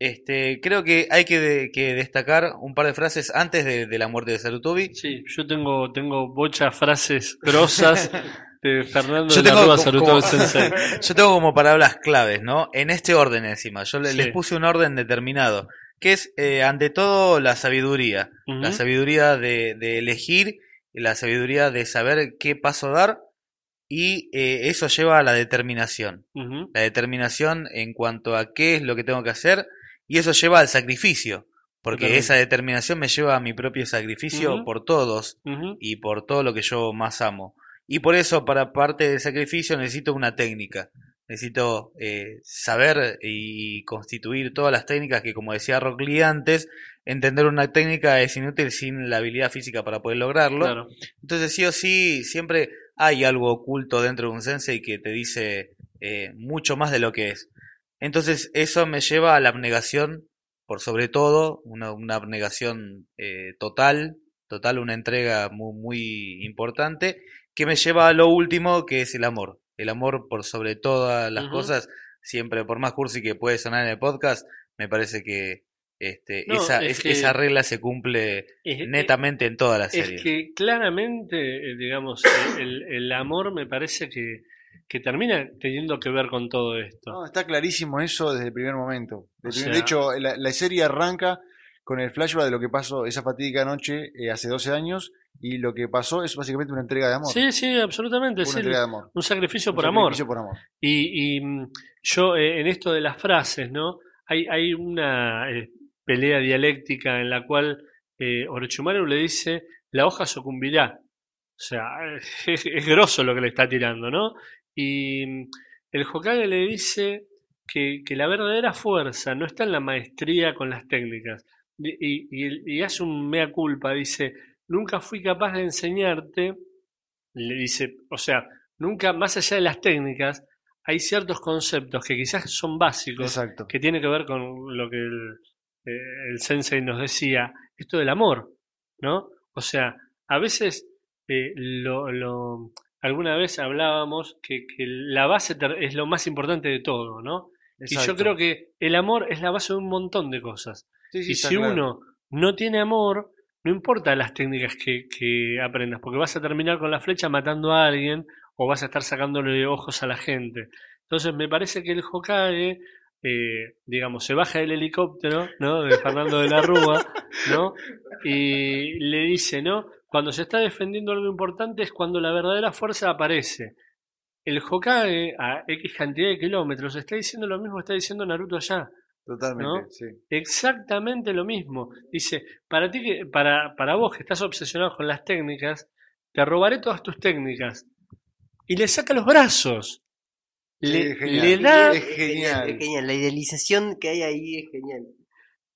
Speaker 4: Este, creo que hay que, de- que destacar un par de frases antes de, de la muerte de Sarutobi.
Speaker 3: Sí, yo tengo, tengo muchas frases grosas de Fernando
Speaker 4: Yo
Speaker 3: de la
Speaker 4: tengo
Speaker 3: Rúa
Speaker 4: como-
Speaker 3: Sarutobi Sensei.
Speaker 4: Yo tengo como palabras claves, ¿no? En este orden encima. Yo le-
Speaker 3: Sí.
Speaker 4: les puse un orden determinado, que es, eh, ante todo, la sabiduría. La sabiduría de, de elegir, la sabiduría de saber qué paso dar, y eh, eso lleva a la determinación. La determinación en cuanto a qué es lo que tengo que hacer, y eso lleva al sacrificio, porque
Speaker 3: Totalmente.
Speaker 4: esa determinación me lleva a mi propio sacrificio por todos y por todo lo que yo más amo. Y por eso, para parte del sacrificio, necesito una técnica. Necesito eh, saber y constituir todas las técnicas que, como decía Rock Lee antes, entender una técnica es inútil sin la habilidad física para poder lograrlo.
Speaker 3: Claro.
Speaker 4: Entonces, sí o sí, siempre hay algo oculto dentro de un sensei que te dice eh, mucho más de lo que es. Entonces, eso me lleva a la abnegación, por sobre todo, una, una abnegación eh, total, total, una entrega muy, muy importante, que me lleva a lo último, que es el amor. El amor por sobre todas las cosas, siempre, por más cursi que puede sonar en el podcast, me parece que este,
Speaker 3: No,
Speaker 4: esa,
Speaker 3: es que-
Speaker 4: esa regla se cumple
Speaker 3: Es-
Speaker 4: netamente en toda la serie.
Speaker 3: Es que claramente, eh, digamos, el, el amor me parece que, que termina teniendo que ver con todo esto.
Speaker 2: No, está clarísimo eso desde el primer momento. De,
Speaker 3: sea-
Speaker 2: de hecho, la, la serie arranca con el flashback de lo que pasó esa fatídica noche eh, hace 12 años y lo que pasó es básicamente una entrega de amor.
Speaker 3: Sí, sí, absolutamente.
Speaker 2: Una
Speaker 3: sí,
Speaker 2: entrega de amor.
Speaker 3: un sacrificio
Speaker 2: Un
Speaker 3: por amor.
Speaker 2: sacrificio por amor.
Speaker 3: Y, y, mm, yo, eh, en esto de las frases, ¿no? Hay, hay una eh, pelea dialéctica en la cual eh, Orochimaru le dice: La hoja sucumbirá. O sea, es, es grosso lo que le está tirando, ¿no? Y mm, el Hokage le dice que, que la verdadera fuerza no está en la maestría con las técnicas. Y, y- hace un mea culpa, dice: Nunca fui capaz de enseñarte. Le dice, o sea, nunca, más allá de las técnicas, hay ciertos conceptos que quizás son básicos,
Speaker 2: Exacto.
Speaker 3: que tiene que ver con lo que el, eh, el sensei nos decía, esto del amor, ¿no? O sea, a veces, eh, lo, lo- alguna vez hablábamos que, que la base es lo más importante de todo, ¿no? Y yo creo que el amor es la base de un montón de cosas.
Speaker 2: Sí, sí,
Speaker 3: y si
Speaker 2: claro.
Speaker 3: uno no tiene amor, no importa las técnicas que, que aprendas, porque vas a terminar con la flecha matando a alguien o vas a estar sacándole ojos a la gente. Entonces me parece que el Hokage, eh, digamos, se baja del helicóptero, ¿no? De Fernando de la Rúa, ¿no? Y le dice, ¿no? Cuando se está defendiendo algo importante es cuando la verdadera fuerza aparece. El Hokage a X cantidad de kilómetros está diciendo lo mismo que está diciendo Naruto allá.
Speaker 2: Totalmente,
Speaker 3: ¿no?
Speaker 2: sí.
Speaker 3: Exactamente lo mismo. Dice, para ti que, para, para vos que estás obsesionado con las técnicas, te robaré todas tus técnicas. Y le saca los brazos.
Speaker 2: Sí,
Speaker 3: Le,
Speaker 2: es genial.
Speaker 3: le da.
Speaker 2: Es genial.
Speaker 5: Es genial. La idealización que hay ahí es genial.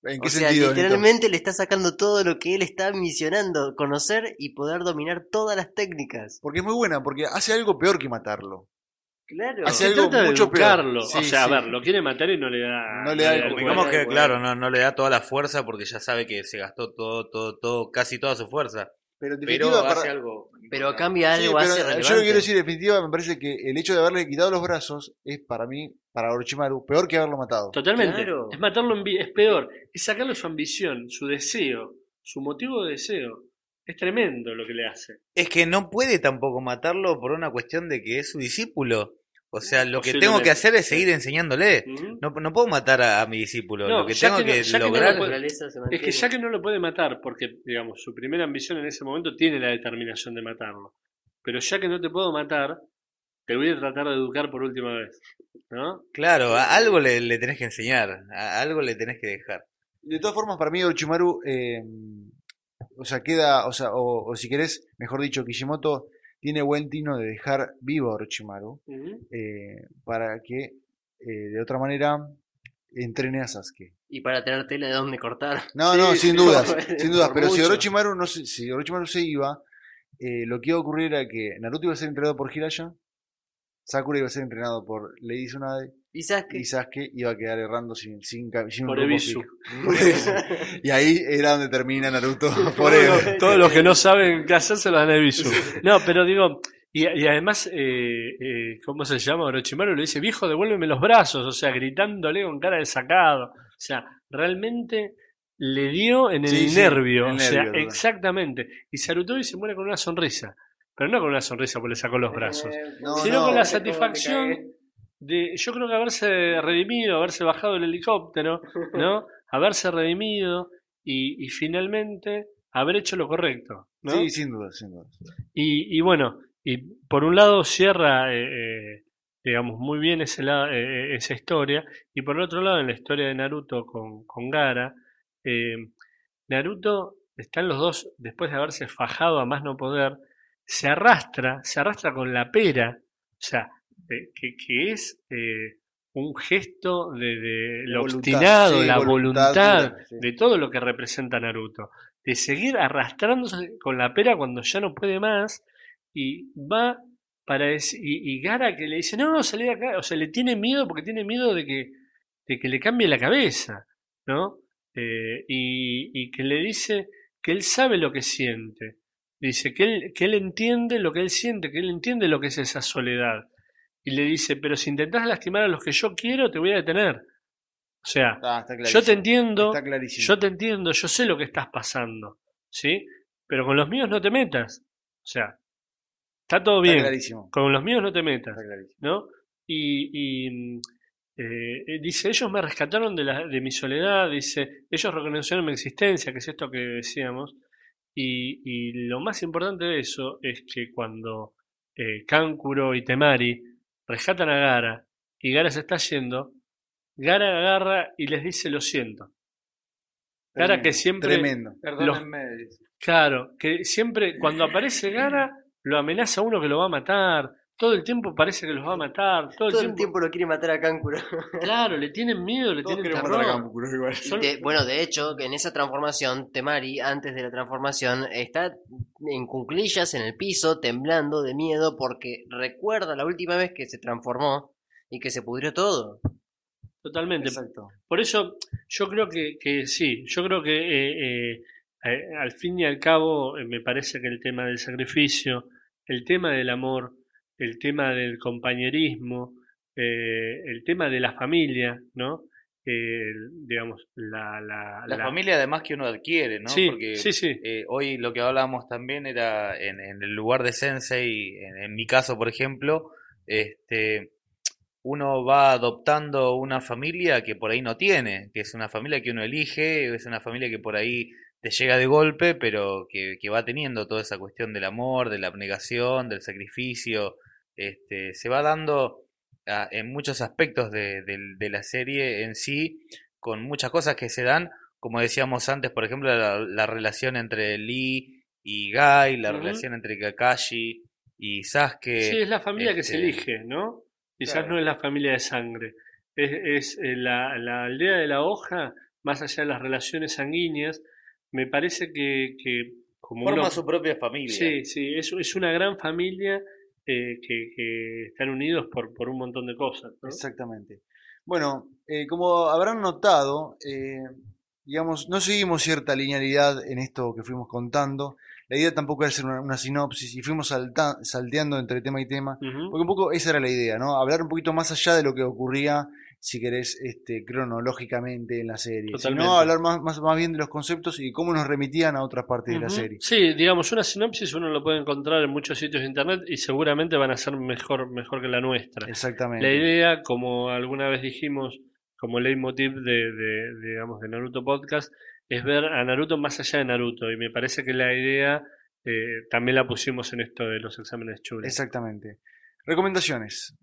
Speaker 2: ¿En
Speaker 5: O sea,
Speaker 2: sentido?
Speaker 5: Literalmente le está sacando todo lo que él está misionando, conocer y poder dominar todas las técnicas.
Speaker 2: Porque es muy buena, porque hace algo peor que matarlo.
Speaker 5: Claro.
Speaker 2: Hace
Speaker 3: Se
Speaker 2: algo
Speaker 3: trata de
Speaker 2: mucho peor. Sí,
Speaker 3: o sea,
Speaker 2: sí.
Speaker 3: a ver, lo quiere matar y no le da.
Speaker 2: No le da el
Speaker 3: el
Speaker 2: cuerpo.
Speaker 4: Digamos que,
Speaker 5: Bueno,
Speaker 4: claro, no, no le da toda la fuerza porque ya sabe que se gastó todo, todo, todo, casi toda su fuerza.
Speaker 2: Pero en
Speaker 4: Pero
Speaker 2: definitiva,
Speaker 4: hace
Speaker 2: para-
Speaker 4: algo.
Speaker 5: Pero cambia
Speaker 2: Sí,
Speaker 5: algo,
Speaker 2: pero yo
Speaker 5: relevante.
Speaker 2: lo que quiero decir, en definitiva, me parece que el hecho de haberle quitado los brazos es para mí, para Orochimaru, peor que haberlo matado.
Speaker 3: Totalmente.
Speaker 5: Claro.
Speaker 3: Es matarlo en es peor. Es sacarle su ambición, su deseo, su motivo de deseo. Es tremendo lo que le hace.
Speaker 4: Es que no puede tampoco matarlo por una cuestión de que es su discípulo. O sea, lo que tengo que hacer es seguir enseñándole. No, no puedo matar a, a mi discípulo.
Speaker 3: No,
Speaker 4: lo que tengo
Speaker 3: que no-
Speaker 4: que,
Speaker 3: ya que no
Speaker 4: lograr.
Speaker 3: lo puede- Es que ya que no lo puede matar, porque, digamos, su primera ambición en ese momento tiene la determinación de matarlo. Pero ya que no te puedo matar, te voy a tratar de educar por última vez. ¿No?
Speaker 4: Claro, a- algo le, le tenés que enseñar. a- algo le tenés que dejar.
Speaker 2: De todas formas, para mí Orochimaru, eh, o sea, queda, o sea, o, o si querés, mejor dicho, Kishimoto tiene buen tino de dejar vivo a Orochimaru eh, para que, eh, de otra manera, entrene a Sasuke.
Speaker 5: Y para tener tela de dónde cortar.
Speaker 2: No, no,
Speaker 5: sí,
Speaker 2: sin
Speaker 5: no,
Speaker 2: dudas, sin dudas. Pero si. Orochimaru, no se, si Orochimaru se iba, eh, lo que iba a ocurrir era que Naruto iba a ser entrenado por Hiraya, Sakura iba a ser entrenado por Lady Tsunade
Speaker 5: ¿Y sabes qué?
Speaker 2: y Sasuke iba a quedar errando sin, sin, sin un
Speaker 3: Por.
Speaker 2: Por. Y ahí era donde termina Naruto
Speaker 3: Todos
Speaker 2: forever.
Speaker 3: los- Todos los que no saben qué hacer se lo dan a Ebisu. No, pero digo, y, y además, eh, eh, ¿cómo se llama? Orochimaru le dice, viejo, devuélveme los brazos, o sea, gritándole con cara de sacado. O sea, realmente le dio en el
Speaker 2: Sí, sí,
Speaker 3: nervio.
Speaker 2: en
Speaker 3: o sea,
Speaker 2: nervio,
Speaker 3: exactamente. Y Sarutobi se muere con una sonrisa. Pero no con una sonrisa porque le sacó los brazos.
Speaker 2: No,
Speaker 3: sino
Speaker 2: no.
Speaker 3: con la
Speaker 5: ¿Cómo te
Speaker 3: satisfacción? De, yo creo que haberse redimido, haberse bajado del helicóptero, ¿no? haberse redimido y, y finalmente haber hecho lo correcto, ¿no?
Speaker 2: Sí, sin duda, sin duda.
Speaker 3: Y, y bueno, y por un lado cierra, eh, eh, digamos, muy bien ese lado, eh, eh, esa historia, y por el otro lado, en la historia de Naruto con, con Gara, eh, Naruto, están los dos, después de haberse fajado a más no poder, se arrastra, se arrastra con la pera, o sea, eh, que, que es eh, un gesto de, de lo
Speaker 2: voluntad,
Speaker 3: obstinado,
Speaker 2: sí,
Speaker 3: la
Speaker 2: voluntad
Speaker 3: voluntad,
Speaker 2: dura, sí.
Speaker 3: de todo lo que representa Naruto, de seguir arrastrándose con la pera cuando ya no puede más y va para y, y Gara que le dice no salí de acá o sea le tiene miedo porque tiene miedo de que de que le cambie la cabeza no Eh, y, y que le dice que él sabe lo que siente Dice que él, que él entiende lo que él siente, que él entiende lo que es esa soledad. Y le dice, pero si intentás lastimar a los que yo quiero, te voy a detener. O sea,
Speaker 2: Ah, está
Speaker 3: yo te entiendo,
Speaker 2: Está
Speaker 3: yo te entiendo, yo sé lo que estás pasando, ¿sí? Pero con los míos no te metas. O sea, está todo
Speaker 2: Está
Speaker 3: bien.
Speaker 2: clarísimo.
Speaker 3: Con los míos no te metas,
Speaker 2: Está.
Speaker 3: ¿no? Y, y, eh, eh, dice, ellos me rescataron de, la, de mi soledad, dice, ellos reconocieron mi existencia, que es esto que decíamos. Y, y lo más importante de eso es que cuando eh, Kankuro y Temari rescatan a Gara y Gara se está yendo, Gara agarra y les dice lo siento. Gara que siempre...
Speaker 2: Tremendo.
Speaker 4: Perdónenme.
Speaker 3: Claro, que siempre cuando aparece Gara lo amenaza a uno que lo va a matar. Todo el tiempo parece que los va a matar. Todo el,
Speaker 5: Todo el
Speaker 3: tiempo,
Speaker 5: tiempo lo quiere matar a Kankuro.
Speaker 3: Claro, le tienen miedo, le
Speaker 2: Todos
Speaker 3: tienen terror.
Speaker 2: matar a Kankuro igual.
Speaker 5: Y
Speaker 3: Son-
Speaker 5: de- bueno, de hecho, que en esa transformación, Temari, antes de la transformación, está en cunclillas en el piso, temblando de miedo, porque recuerda la última vez que se transformó y que se pudrió todo.
Speaker 3: Totalmente.
Speaker 2: Exacto.
Speaker 3: Por eso yo creo que, que sí, yo creo que eh, eh, eh, al fin y al cabo eh, me parece que el tema del sacrificio, el tema del amor, el tema del compañerismo, eh, el tema de la familia, ¿no? Eh, digamos, la... La,
Speaker 4: La
Speaker 3: la-
Speaker 4: familia además que uno adquiere, ¿no?
Speaker 3: Sí,
Speaker 4: Porque
Speaker 3: sí, sí.
Speaker 4: eh, hoy lo que hablábamos también era en, en el lugar de Sensei, en, en mi caso, por ejemplo, este, uno va adoptando una familia que por ahí no tiene, que es una familia que uno elige, es una familia que por ahí te llega de golpe, pero que, que va teniendo toda esa cuestión del amor, de la abnegación, del sacrificio, este, se va dando ah, en muchos aspectos de, la serie en sí, con muchas cosas que se dan, como decíamos antes, por ejemplo, la, la relación entre Lee y Guy, la relación entre Kakashi y Sasuke.
Speaker 3: Sí, es la familia que se
Speaker 4: este,
Speaker 3: elige, ¿no? Quizás
Speaker 4: claro.
Speaker 3: no es la familia de sangre. Es, es, eh, la, la aldea de la hoja, más allá de las relaciones sanguíneas, me parece que, que como
Speaker 4: forma
Speaker 3: uno-
Speaker 4: su propia familia.
Speaker 3: Sí, sí, es, es una gran familia eh, que, que están unidos por, por un montón de cosas, ¿no?
Speaker 2: Exactamente. Bueno, eh, como habrán notado, eh, digamos, no seguimos cierta linealidad en esto que fuimos contando. La idea tampoco era hacer una, una sinopsis y fuimos salta- salteando entre tema y tema, porque un poco esa era la idea, ¿no? Hablar un poquito más allá de lo que ocurría, si querés, este, cronológicamente en la serie.
Speaker 3: Totalmente.
Speaker 2: Sino hablar más, más, más bien de los conceptos y cómo nos remitían a otras partes de la serie.
Speaker 3: Sí, digamos, una sinopsis uno lo puede encontrar en muchos sitios de internet y seguramente van a ser mejor, mejor que la nuestra.
Speaker 2: Exactamente.
Speaker 3: La idea, como alguna vez dijimos, como leitmotiv de, de, digamos, de Naruto Podcast, es ver a Naruto más allá de Naruto. Y me parece que la idea eh, también la pusimos en esto de los exámenes chules.
Speaker 2: Exactamente. Recomendaciones.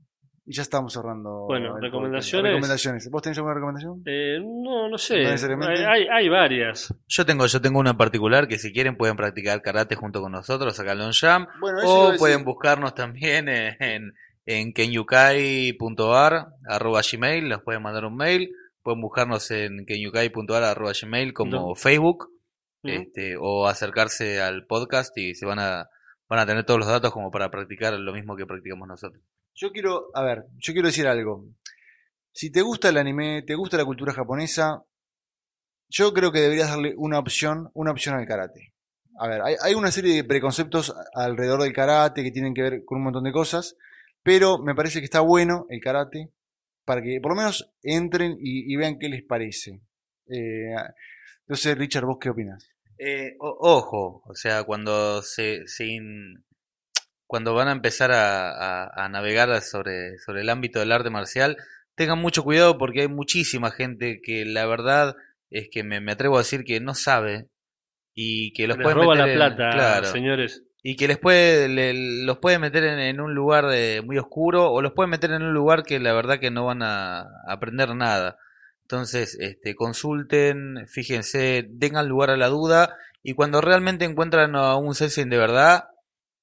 Speaker 2: Y ya estamos cerrando.
Speaker 3: Bueno, recomendaciones.
Speaker 2: Recomendaciones. ¿Vos tenés alguna recomendación?
Speaker 3: Eh, no, no sé.
Speaker 2: No.
Speaker 3: Hay, hay, varias.
Speaker 4: Yo tengo, yo tengo una en particular que si quieren pueden practicar karate junto con nosotros acá en Jam.
Speaker 2: Bueno,
Speaker 4: O pueden buscarnos también en, en, en kenyukai.ar arroba gmail, nos pueden mandar un mail. Pueden buscarnos en kenyukai.ar arroba gmail como
Speaker 3: No.
Speaker 4: Facebook.
Speaker 3: ¿Mm?
Speaker 4: este, o acercarse al podcast y se van a, van a tener todos los datos como para practicar lo mismo que practicamos nosotros.
Speaker 2: Yo quiero, a ver, yo quiero decir algo. Si te gusta el anime, te gusta la cultura japonesa, yo creo que deberías darle una opción, una opción al karate. A ver, hay, una serie de preconceptos alrededor del karate que tienen que ver con un montón de cosas, pero me parece que está bueno el karate para que por lo menos entren y, vean qué les parece. Eh, entonces, Richard, ¿vos qué opinas?
Speaker 4: Eh, ojo, o sea, cuando se, se cuando van a empezar a, a- a navegar sobre, sobre el ámbito del arte marcial, tengan mucho cuidado porque hay muchísima gente que la verdad es que me, me atrevo a decir que no sabe y que los puede
Speaker 3: roba
Speaker 4: meter
Speaker 3: la
Speaker 4: en-
Speaker 3: plata,
Speaker 4: claro,
Speaker 3: señores.
Speaker 4: y que les puede le- los puede meter en, en un lugar de, muy oscuro o los puede meter en un lugar que la verdad que no van a aprender nada. Entonces, este, consulten, fíjense, tengan lugar a la duda y cuando realmente encuentran a un sensei de verdad,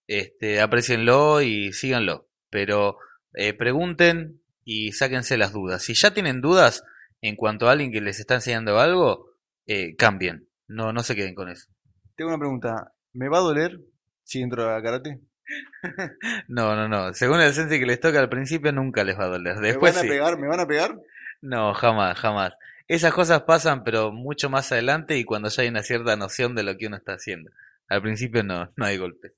Speaker 4: este, aprecienlo y síganlo. Pero eh, pregunten y sáquense las dudas. Si ya tienen dudas en cuanto a alguien que les está enseñando algo, eh, cambien. No, no se queden con eso.
Speaker 2: Tengo una pregunta. ¿Me va a doler si entro a karate?
Speaker 4: No, no, no. Según el sensei que les toca al principio, nunca les va a doler. Después
Speaker 2: ¿Me van a pegar? ¿Me van a pegar?
Speaker 4: No, jamás, jamás. Esas cosas pasan, pero mucho más adelante y cuando ya hay una cierta noción de lo que uno está haciendo. Al principio no, no hay golpes.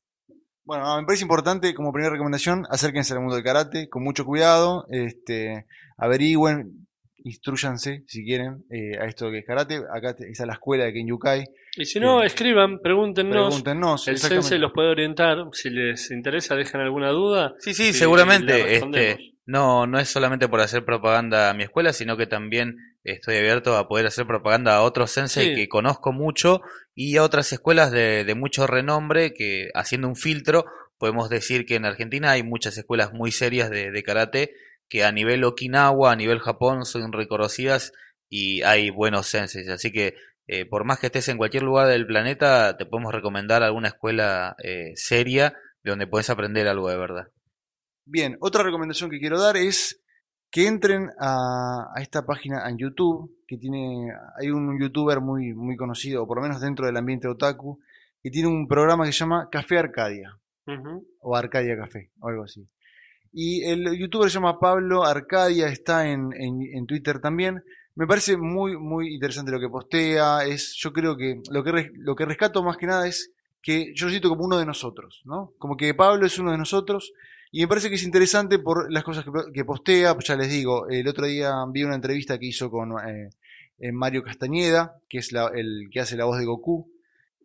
Speaker 2: Bueno, no, me parece importante como primera recomendación, acérquense al mundo del karate con mucho cuidado, este, averigüen, instruyanse si quieren eh, a esto que es karate. Acá está la escuela de Kenyukai.
Speaker 3: Y si no,
Speaker 2: Sí.
Speaker 3: escriban, pregúntenos.
Speaker 2: Pregúntenos.
Speaker 3: El sensei los puede orientar. Si les interesa, dejan alguna duda.
Speaker 4: Sí, sí, seguramente.
Speaker 3: respondemos.
Speaker 4: Este, no, no es solamente por hacer propaganda a mi escuela, sino que también estoy abierto a poder hacer propaganda a otros sensei
Speaker 3: Sí.
Speaker 4: que conozco mucho y a otras escuelas de, de mucho renombre que haciendo un filtro podemos decir que en Argentina hay muchas escuelas muy serias de, de karate que a nivel Okinawa, a nivel Japón son reconocidas y hay buenos senseis. Así que eh, por más que estés en cualquier lugar del planeta, te podemos recomendar alguna escuela eh, seria de donde puedes aprender algo de verdad.
Speaker 2: Bien, otra recomendación que quiero dar es que entren a, a esta página en YouTube, que tiene, hay un youtuber muy, muy conocido, o por lo menos dentro del ambiente otaku, que tiene un programa que se llama Café Arcadia, o Arcadia Café, o algo así. Y el youtuber se llama Pablo Arcadia, está en, en, en Twitter también. Me parece muy, muy interesante lo que postea. Es, yo creo que lo que, res- lo que rescato más que nada es que yo lo siento como uno de nosotros, ¿no? Como que Pablo es uno de nosotros y me parece que es interesante por las cosas que, que postea. Pues ya les digo, el otro día vi una entrevista que hizo con eh, eh, Mario Castañeda, que es la- el que hace la voz de Goku.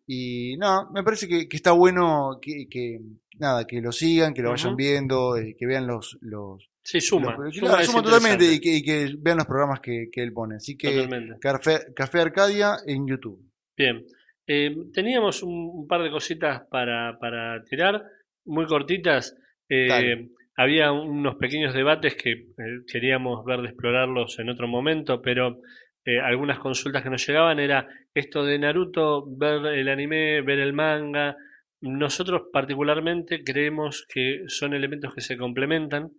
Speaker 2: Y nada, me parece que, que está bueno que, que, nada, que lo sigan, que lo vayan viendo, eh, que vean los, los,
Speaker 3: Sí, suma.
Speaker 2: los-
Speaker 3: suma
Speaker 2: claro,
Speaker 3: es
Speaker 2: suma totalmente y que, y que vean los programas que, que él pone. Así que. Café, Café Arcadia en YouTube.
Speaker 3: Bien. Eh, teníamos un, un par de cositas para, para tirar, muy cortitas. Eh, había unos pequeños debates que eh, queríamos ver de explorarlos en otro momento, pero eh, algunas consultas que nos llegaban era esto de Naruto, ver el anime, ver el manga. Nosotros particularmente creemos que son elementos que se complementan,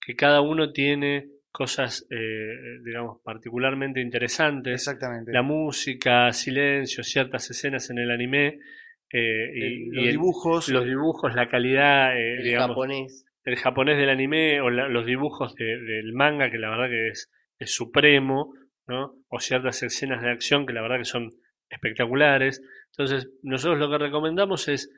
Speaker 3: que cada uno tiene cosas, eh, digamos, particularmente interesantes
Speaker 2: Exactamente.
Speaker 3: la música, silencio, ciertas escenas en el anime eh, y,
Speaker 2: El-
Speaker 3: y
Speaker 2: los
Speaker 3: el-
Speaker 2: dibujos.
Speaker 3: los dibujos, la calidad, eh,
Speaker 5: El
Speaker 3: digamos,
Speaker 5: japonés.
Speaker 3: el japonés del anime o la- los dibujos de- del manga, que la verdad que es, es supremo, ¿no? O ciertas escenas de acción que la verdad que son espectaculares. Entonces, nosotros lo que recomendamos es,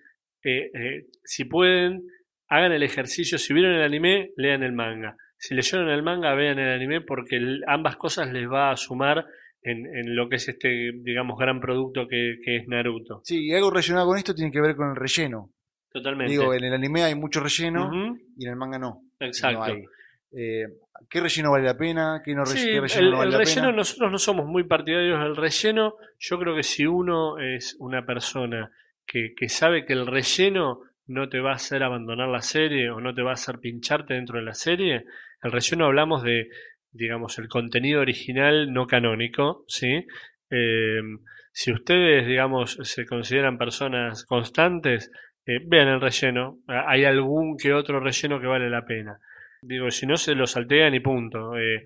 Speaker 3: eh, eh, si pueden, hagan el ejercicio, si vieron el anime, lean el manga. Si leyeron el manga, vean el anime porque ambas cosas les va a sumar en, en lo que es este, digamos, gran producto que, que es Naruto.
Speaker 2: Sí, y algo relacionado con esto tiene que ver con el relleno.
Speaker 3: Totalmente.
Speaker 2: Digo, en el anime hay mucho relleno y en el manga no.
Speaker 3: Exacto.
Speaker 2: No hay. Eh, ¿Qué relleno vale la pena? ¿Qué, no re-
Speaker 3: Sí,
Speaker 2: qué relleno
Speaker 3: el,
Speaker 2: no vale
Speaker 3: el
Speaker 2: la
Speaker 3: relleno
Speaker 2: pena?
Speaker 3: nosotros no somos muy partidarios del relleno. Yo creo que si uno es una persona que, que sabe que el relleno no te va a hacer abandonar la serie o no te va a hacer pincharte dentro de la serie, el relleno hablamos de, digamos, el contenido original no canónico, ¿sí? Eh, si ustedes, digamos, se consideran personas constantes, eh, vean el relleno. Ah, Hay algún que otro relleno que vale la pena. Digo, si no se lo saltean y punto. Eh,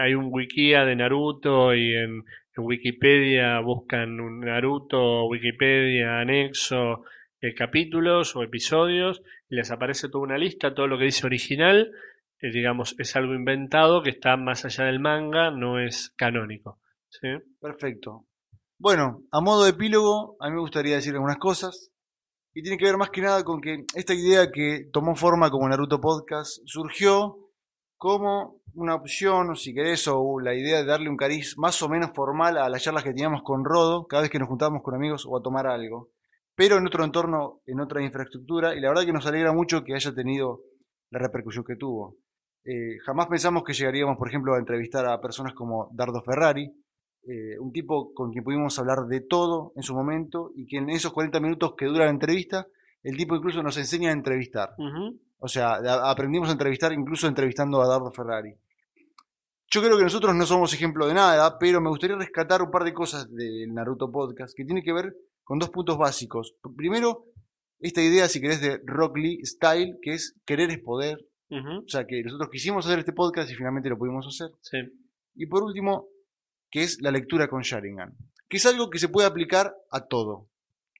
Speaker 3: hay un wikia de Naruto y en, en Wikipedia buscan un Naruto, Wikipedia, anexo, capítulos o episodios y les aparece toda una lista, todo lo que dice original, digamos, es algo inventado que está más allá del manga, no es canónico. ¿sí?
Speaker 2: Perfecto. Bueno, a modo de epílogo, a mí me gustaría decir algunas cosas. Y tiene que ver más que nada con que esta idea que tomó forma como Naruto Podcast surgió como una opción, si querés, o la idea de darle un cariz más o menos formal a las charlas que teníamos con Rodo, cada vez que nos juntábamos con amigos o a tomar algo. Pero en otro entorno, en otra infraestructura, y la verdad que nos alegra mucho que haya tenido la repercusión que tuvo. Eh, jamás pensamos que llegaríamos, por ejemplo, a entrevistar a personas como Dardo Ferrari, eh, un tipo con quien pudimos hablar de todo en su momento y que en esos 40 minutos que dura la entrevista, el tipo incluso nos enseña a entrevistar. O sea, aprendimos a entrevistar incluso entrevistando a Dardo Ferrari. Yo creo que nosotros no somos ejemplo de nada, pero me gustaría rescatar un par de cosas del Naruto Podcast que tiene que ver con dos puntos básicos. Primero, esta idea, si querés, de Rock Lee Style, que es querer es poder. O sea, que nosotros quisimos hacer este podcast y finalmente lo pudimos hacer.
Speaker 3: Sí.
Speaker 2: Y por último, que es la lectura con Sharingan, que es algo que se puede aplicar a todo,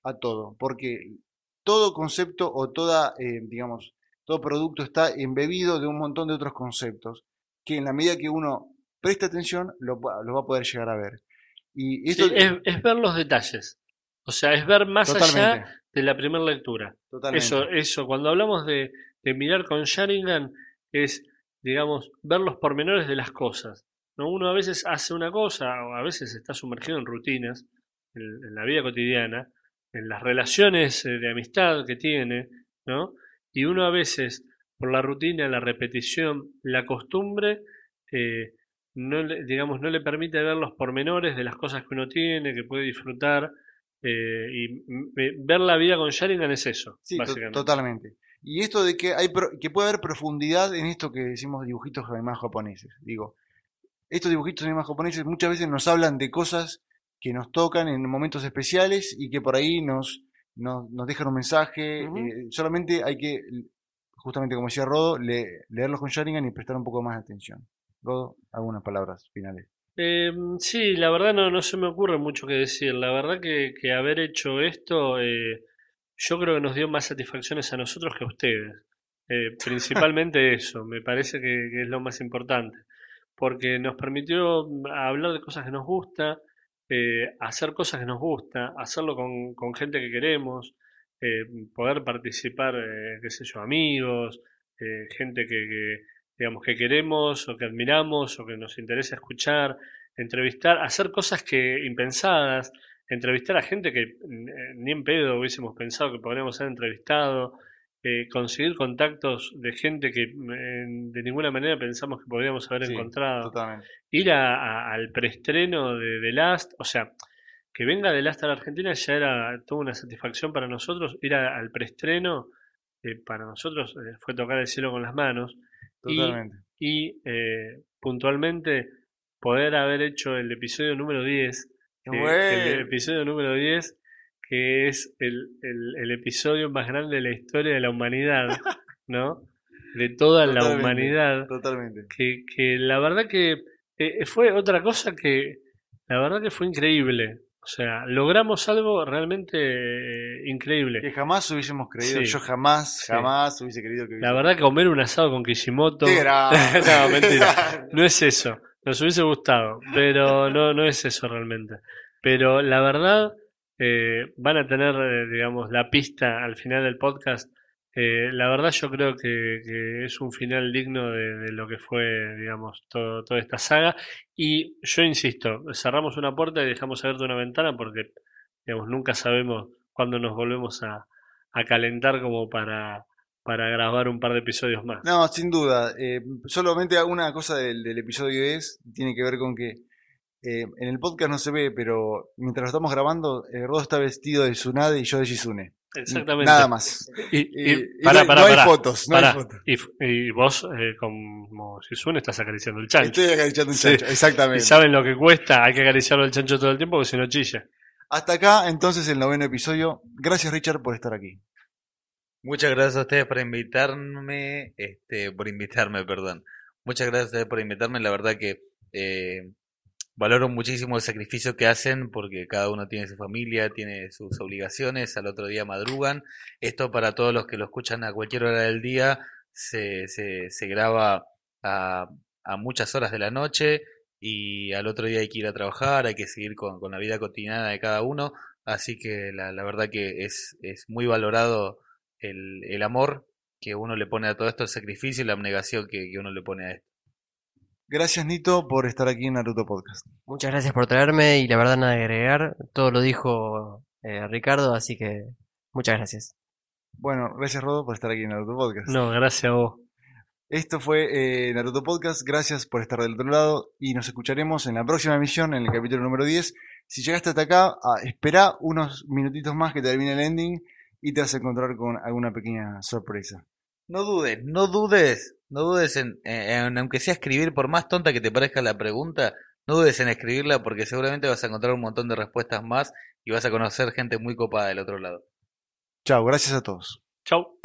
Speaker 2: a todo, porque todo concepto o toda, eh, digamos, todo producto está embebido de un montón de otros conceptos que en la medida que uno presta atención lo, va- lo va a poder llegar a ver. Y esto,
Speaker 3: Sí, es, es ver los detalles. O sea, es ver más allá de la primera lectura.
Speaker 2: Totalmente.
Speaker 3: Eso, eso, cuando hablamos de, de mirar con Sharingan, es, digamos, ver los pormenores de las cosas. ¿no? Uno a veces hace una cosa, o a veces está sumergido en rutinas, en, en la vida cotidiana, en las relaciones eh, de amistad que tiene, ¿no? Y uno a veces, por la rutina, la repetición, la costumbre, eh, no le, digamos, no le permite ver los pormenores de las cosas que uno tiene, que puede disfrutar. eh, y m- eh, ver la vida con Sharingan es eso,
Speaker 2: Sí,
Speaker 3: básicamente.
Speaker 2: totalmente. Y esto de que hay que puede haber profundidad en esto que decimos dibujitos además japoneses. Digo, estos dibujitos además japoneses muchas veces nos hablan de cosas que nos tocan en momentos especiales y que por ahí nos, nos, nos dejan un mensaje. Eh, solamente hay que, justamente como decía Rodo, le- leerlos con Sharingan y prestar un poco más de atención. Rodo, algunas palabras finales.
Speaker 3: Eh, sí, la verdad no, no se me ocurre mucho que decir. La verdad que, que haber hecho esto, eh, yo creo que nos dio más satisfacciones a nosotros que a ustedes. Eh, principalmente eso, me parece que, que es lo más importante. Porque nos permitió hablar de cosas que nos gusta, eh, hacer cosas que nos gusta, hacerlo con, con gente que queremos, eh, poder participar, eh, qué sé yo, amigos, gente que, que, digamos, que queremos o que admiramos o que nos interesa escuchar, entrevistar, hacer cosas que impensadas, entrevistar a gente que eh, ni en pedo hubiésemos pensado que podríamos ser entrevistado, eh, conseguir contactos de gente que eh, de ninguna manera pensamos que podríamos haber
Speaker 2: Sí,
Speaker 3: encontrado,
Speaker 2: Totalmente.
Speaker 3: ir a- a- al preestreno de The Last, o sea, que venga The Last a la Argentina ya era toda una satisfacción para nosotros, ir a- al preestreno eh, para nosotros fue tocar el cielo con las manos y
Speaker 2: Totalmente.
Speaker 3: y eh, puntualmente poder haber hecho el episodio número 10,
Speaker 2: Qué
Speaker 3: que-
Speaker 2: bueno.
Speaker 3: el episodio número 10, que es el, el- el episodio más grande de la historia de la humanidad, ¿no? De toda la humanidad,
Speaker 2: Totalmente.
Speaker 3: que, que la verdad que eh, fue otra cosa que, la verdad que fue increíble. O sea, logramos algo realmente eh, increíble.
Speaker 2: Que jamás hubiésemos creído,
Speaker 3: Sí.
Speaker 2: yo jamás,
Speaker 3: Sí.
Speaker 2: jamás hubiese creído que
Speaker 3: La verdad que comer un asado con Kishimoto... No, mentira. No es eso. Nos hubiese gustado, pero no, no es eso realmente. Pero la verdad, eh, van a tener, eh, digamos, la pista al final del podcast. Eh, la verdad yo creo que, que es un final digno de, de lo que fue, digamos, todo, toda esta saga. Y yo insisto, cerramos una puerta y dejamos abierta una ventana porque, digamos, nunca sabemos cuándo nos volvemos a, a calentar como para, para grabar un par de episodios más.
Speaker 2: No, sin duda. Eh, solamente una cosa del, del episodio es, tiene que ver con que eh, en el podcast no se ve, pero mientras lo estamos grabando, eh, Rodo está vestido de Tsunade y yo de Shizune.
Speaker 3: Exactamente.
Speaker 2: Nada más.
Speaker 3: Y,
Speaker 2: Y,
Speaker 3: y,
Speaker 2: y
Speaker 3: pará,
Speaker 2: no, hay
Speaker 3: pará,
Speaker 2: fotos, no hay fotos.
Speaker 3: Y, y vos, eh, como Shizune, estás acariciando el chancho.
Speaker 2: Estoy acariciando un
Speaker 3: Sí.
Speaker 2: chancho,
Speaker 3: Y
Speaker 2: exactamente.
Speaker 3: saben lo que cuesta, hay que acariciarlo el chancho todo el tiempo porque si no chilla.
Speaker 2: Hasta acá, entonces, el noveno episodio. Gracias, Richard, por estar aquí.
Speaker 4: Muchas gracias a ustedes por invitarme, este, por invitarme, perdón. Muchas gracias a ustedes por invitarme, la verdad que eh, valoro muchísimo el sacrificio que hacen porque cada uno tiene su familia, tiene sus obligaciones, al otro día madrugan. Esto para todos los que lo escuchan a cualquier hora del día se, se, se graba a, a muchas horas de la noche y al otro día hay que ir a trabajar, hay que seguir con, con la vida cotidiana de cada uno. Así que la, la verdad que es, es muy valorado el, el amor que uno le pone a todo esto, el sacrificio y la abnegación que, que uno le pone a esto.
Speaker 2: Gracias, Nito, por estar aquí en Naruto Podcast.
Speaker 5: Muchas gracias por traerme y la verdad nada que agregar. Todo lo dijo eh, Ricardo, así que muchas gracias.
Speaker 2: Bueno, gracias, Rodo, por estar aquí en Naruto Podcast.
Speaker 3: No, gracias a vos.
Speaker 2: Esto fue eh, Naruto Podcast. Gracias por estar del otro lado y nos escucharemos en la próxima emisión, en el capítulo número 10. Si llegaste hasta acá, ah, espera unos minutitos más que termine el ending y te vas a encontrar con alguna pequeña sorpresa.
Speaker 4: No dudes, no dudes, no dudes en, en- aunque sea escribir, por más tonta que te parezca la pregunta, no dudes en escribirla porque seguramente vas a encontrar un montón de respuestas más y vas a conocer gente muy copada del otro lado.
Speaker 2: Chao, gracias a todos.
Speaker 3: Chau.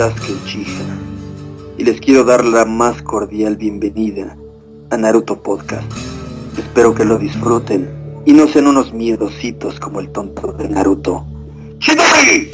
Speaker 6: Sasuke Uchiha y les quiero dar la más cordial bienvenida a Naruto Podcast. Espero que lo disfruten y no sean unos miedositos como el tonto de Naruto. ¡Chidori!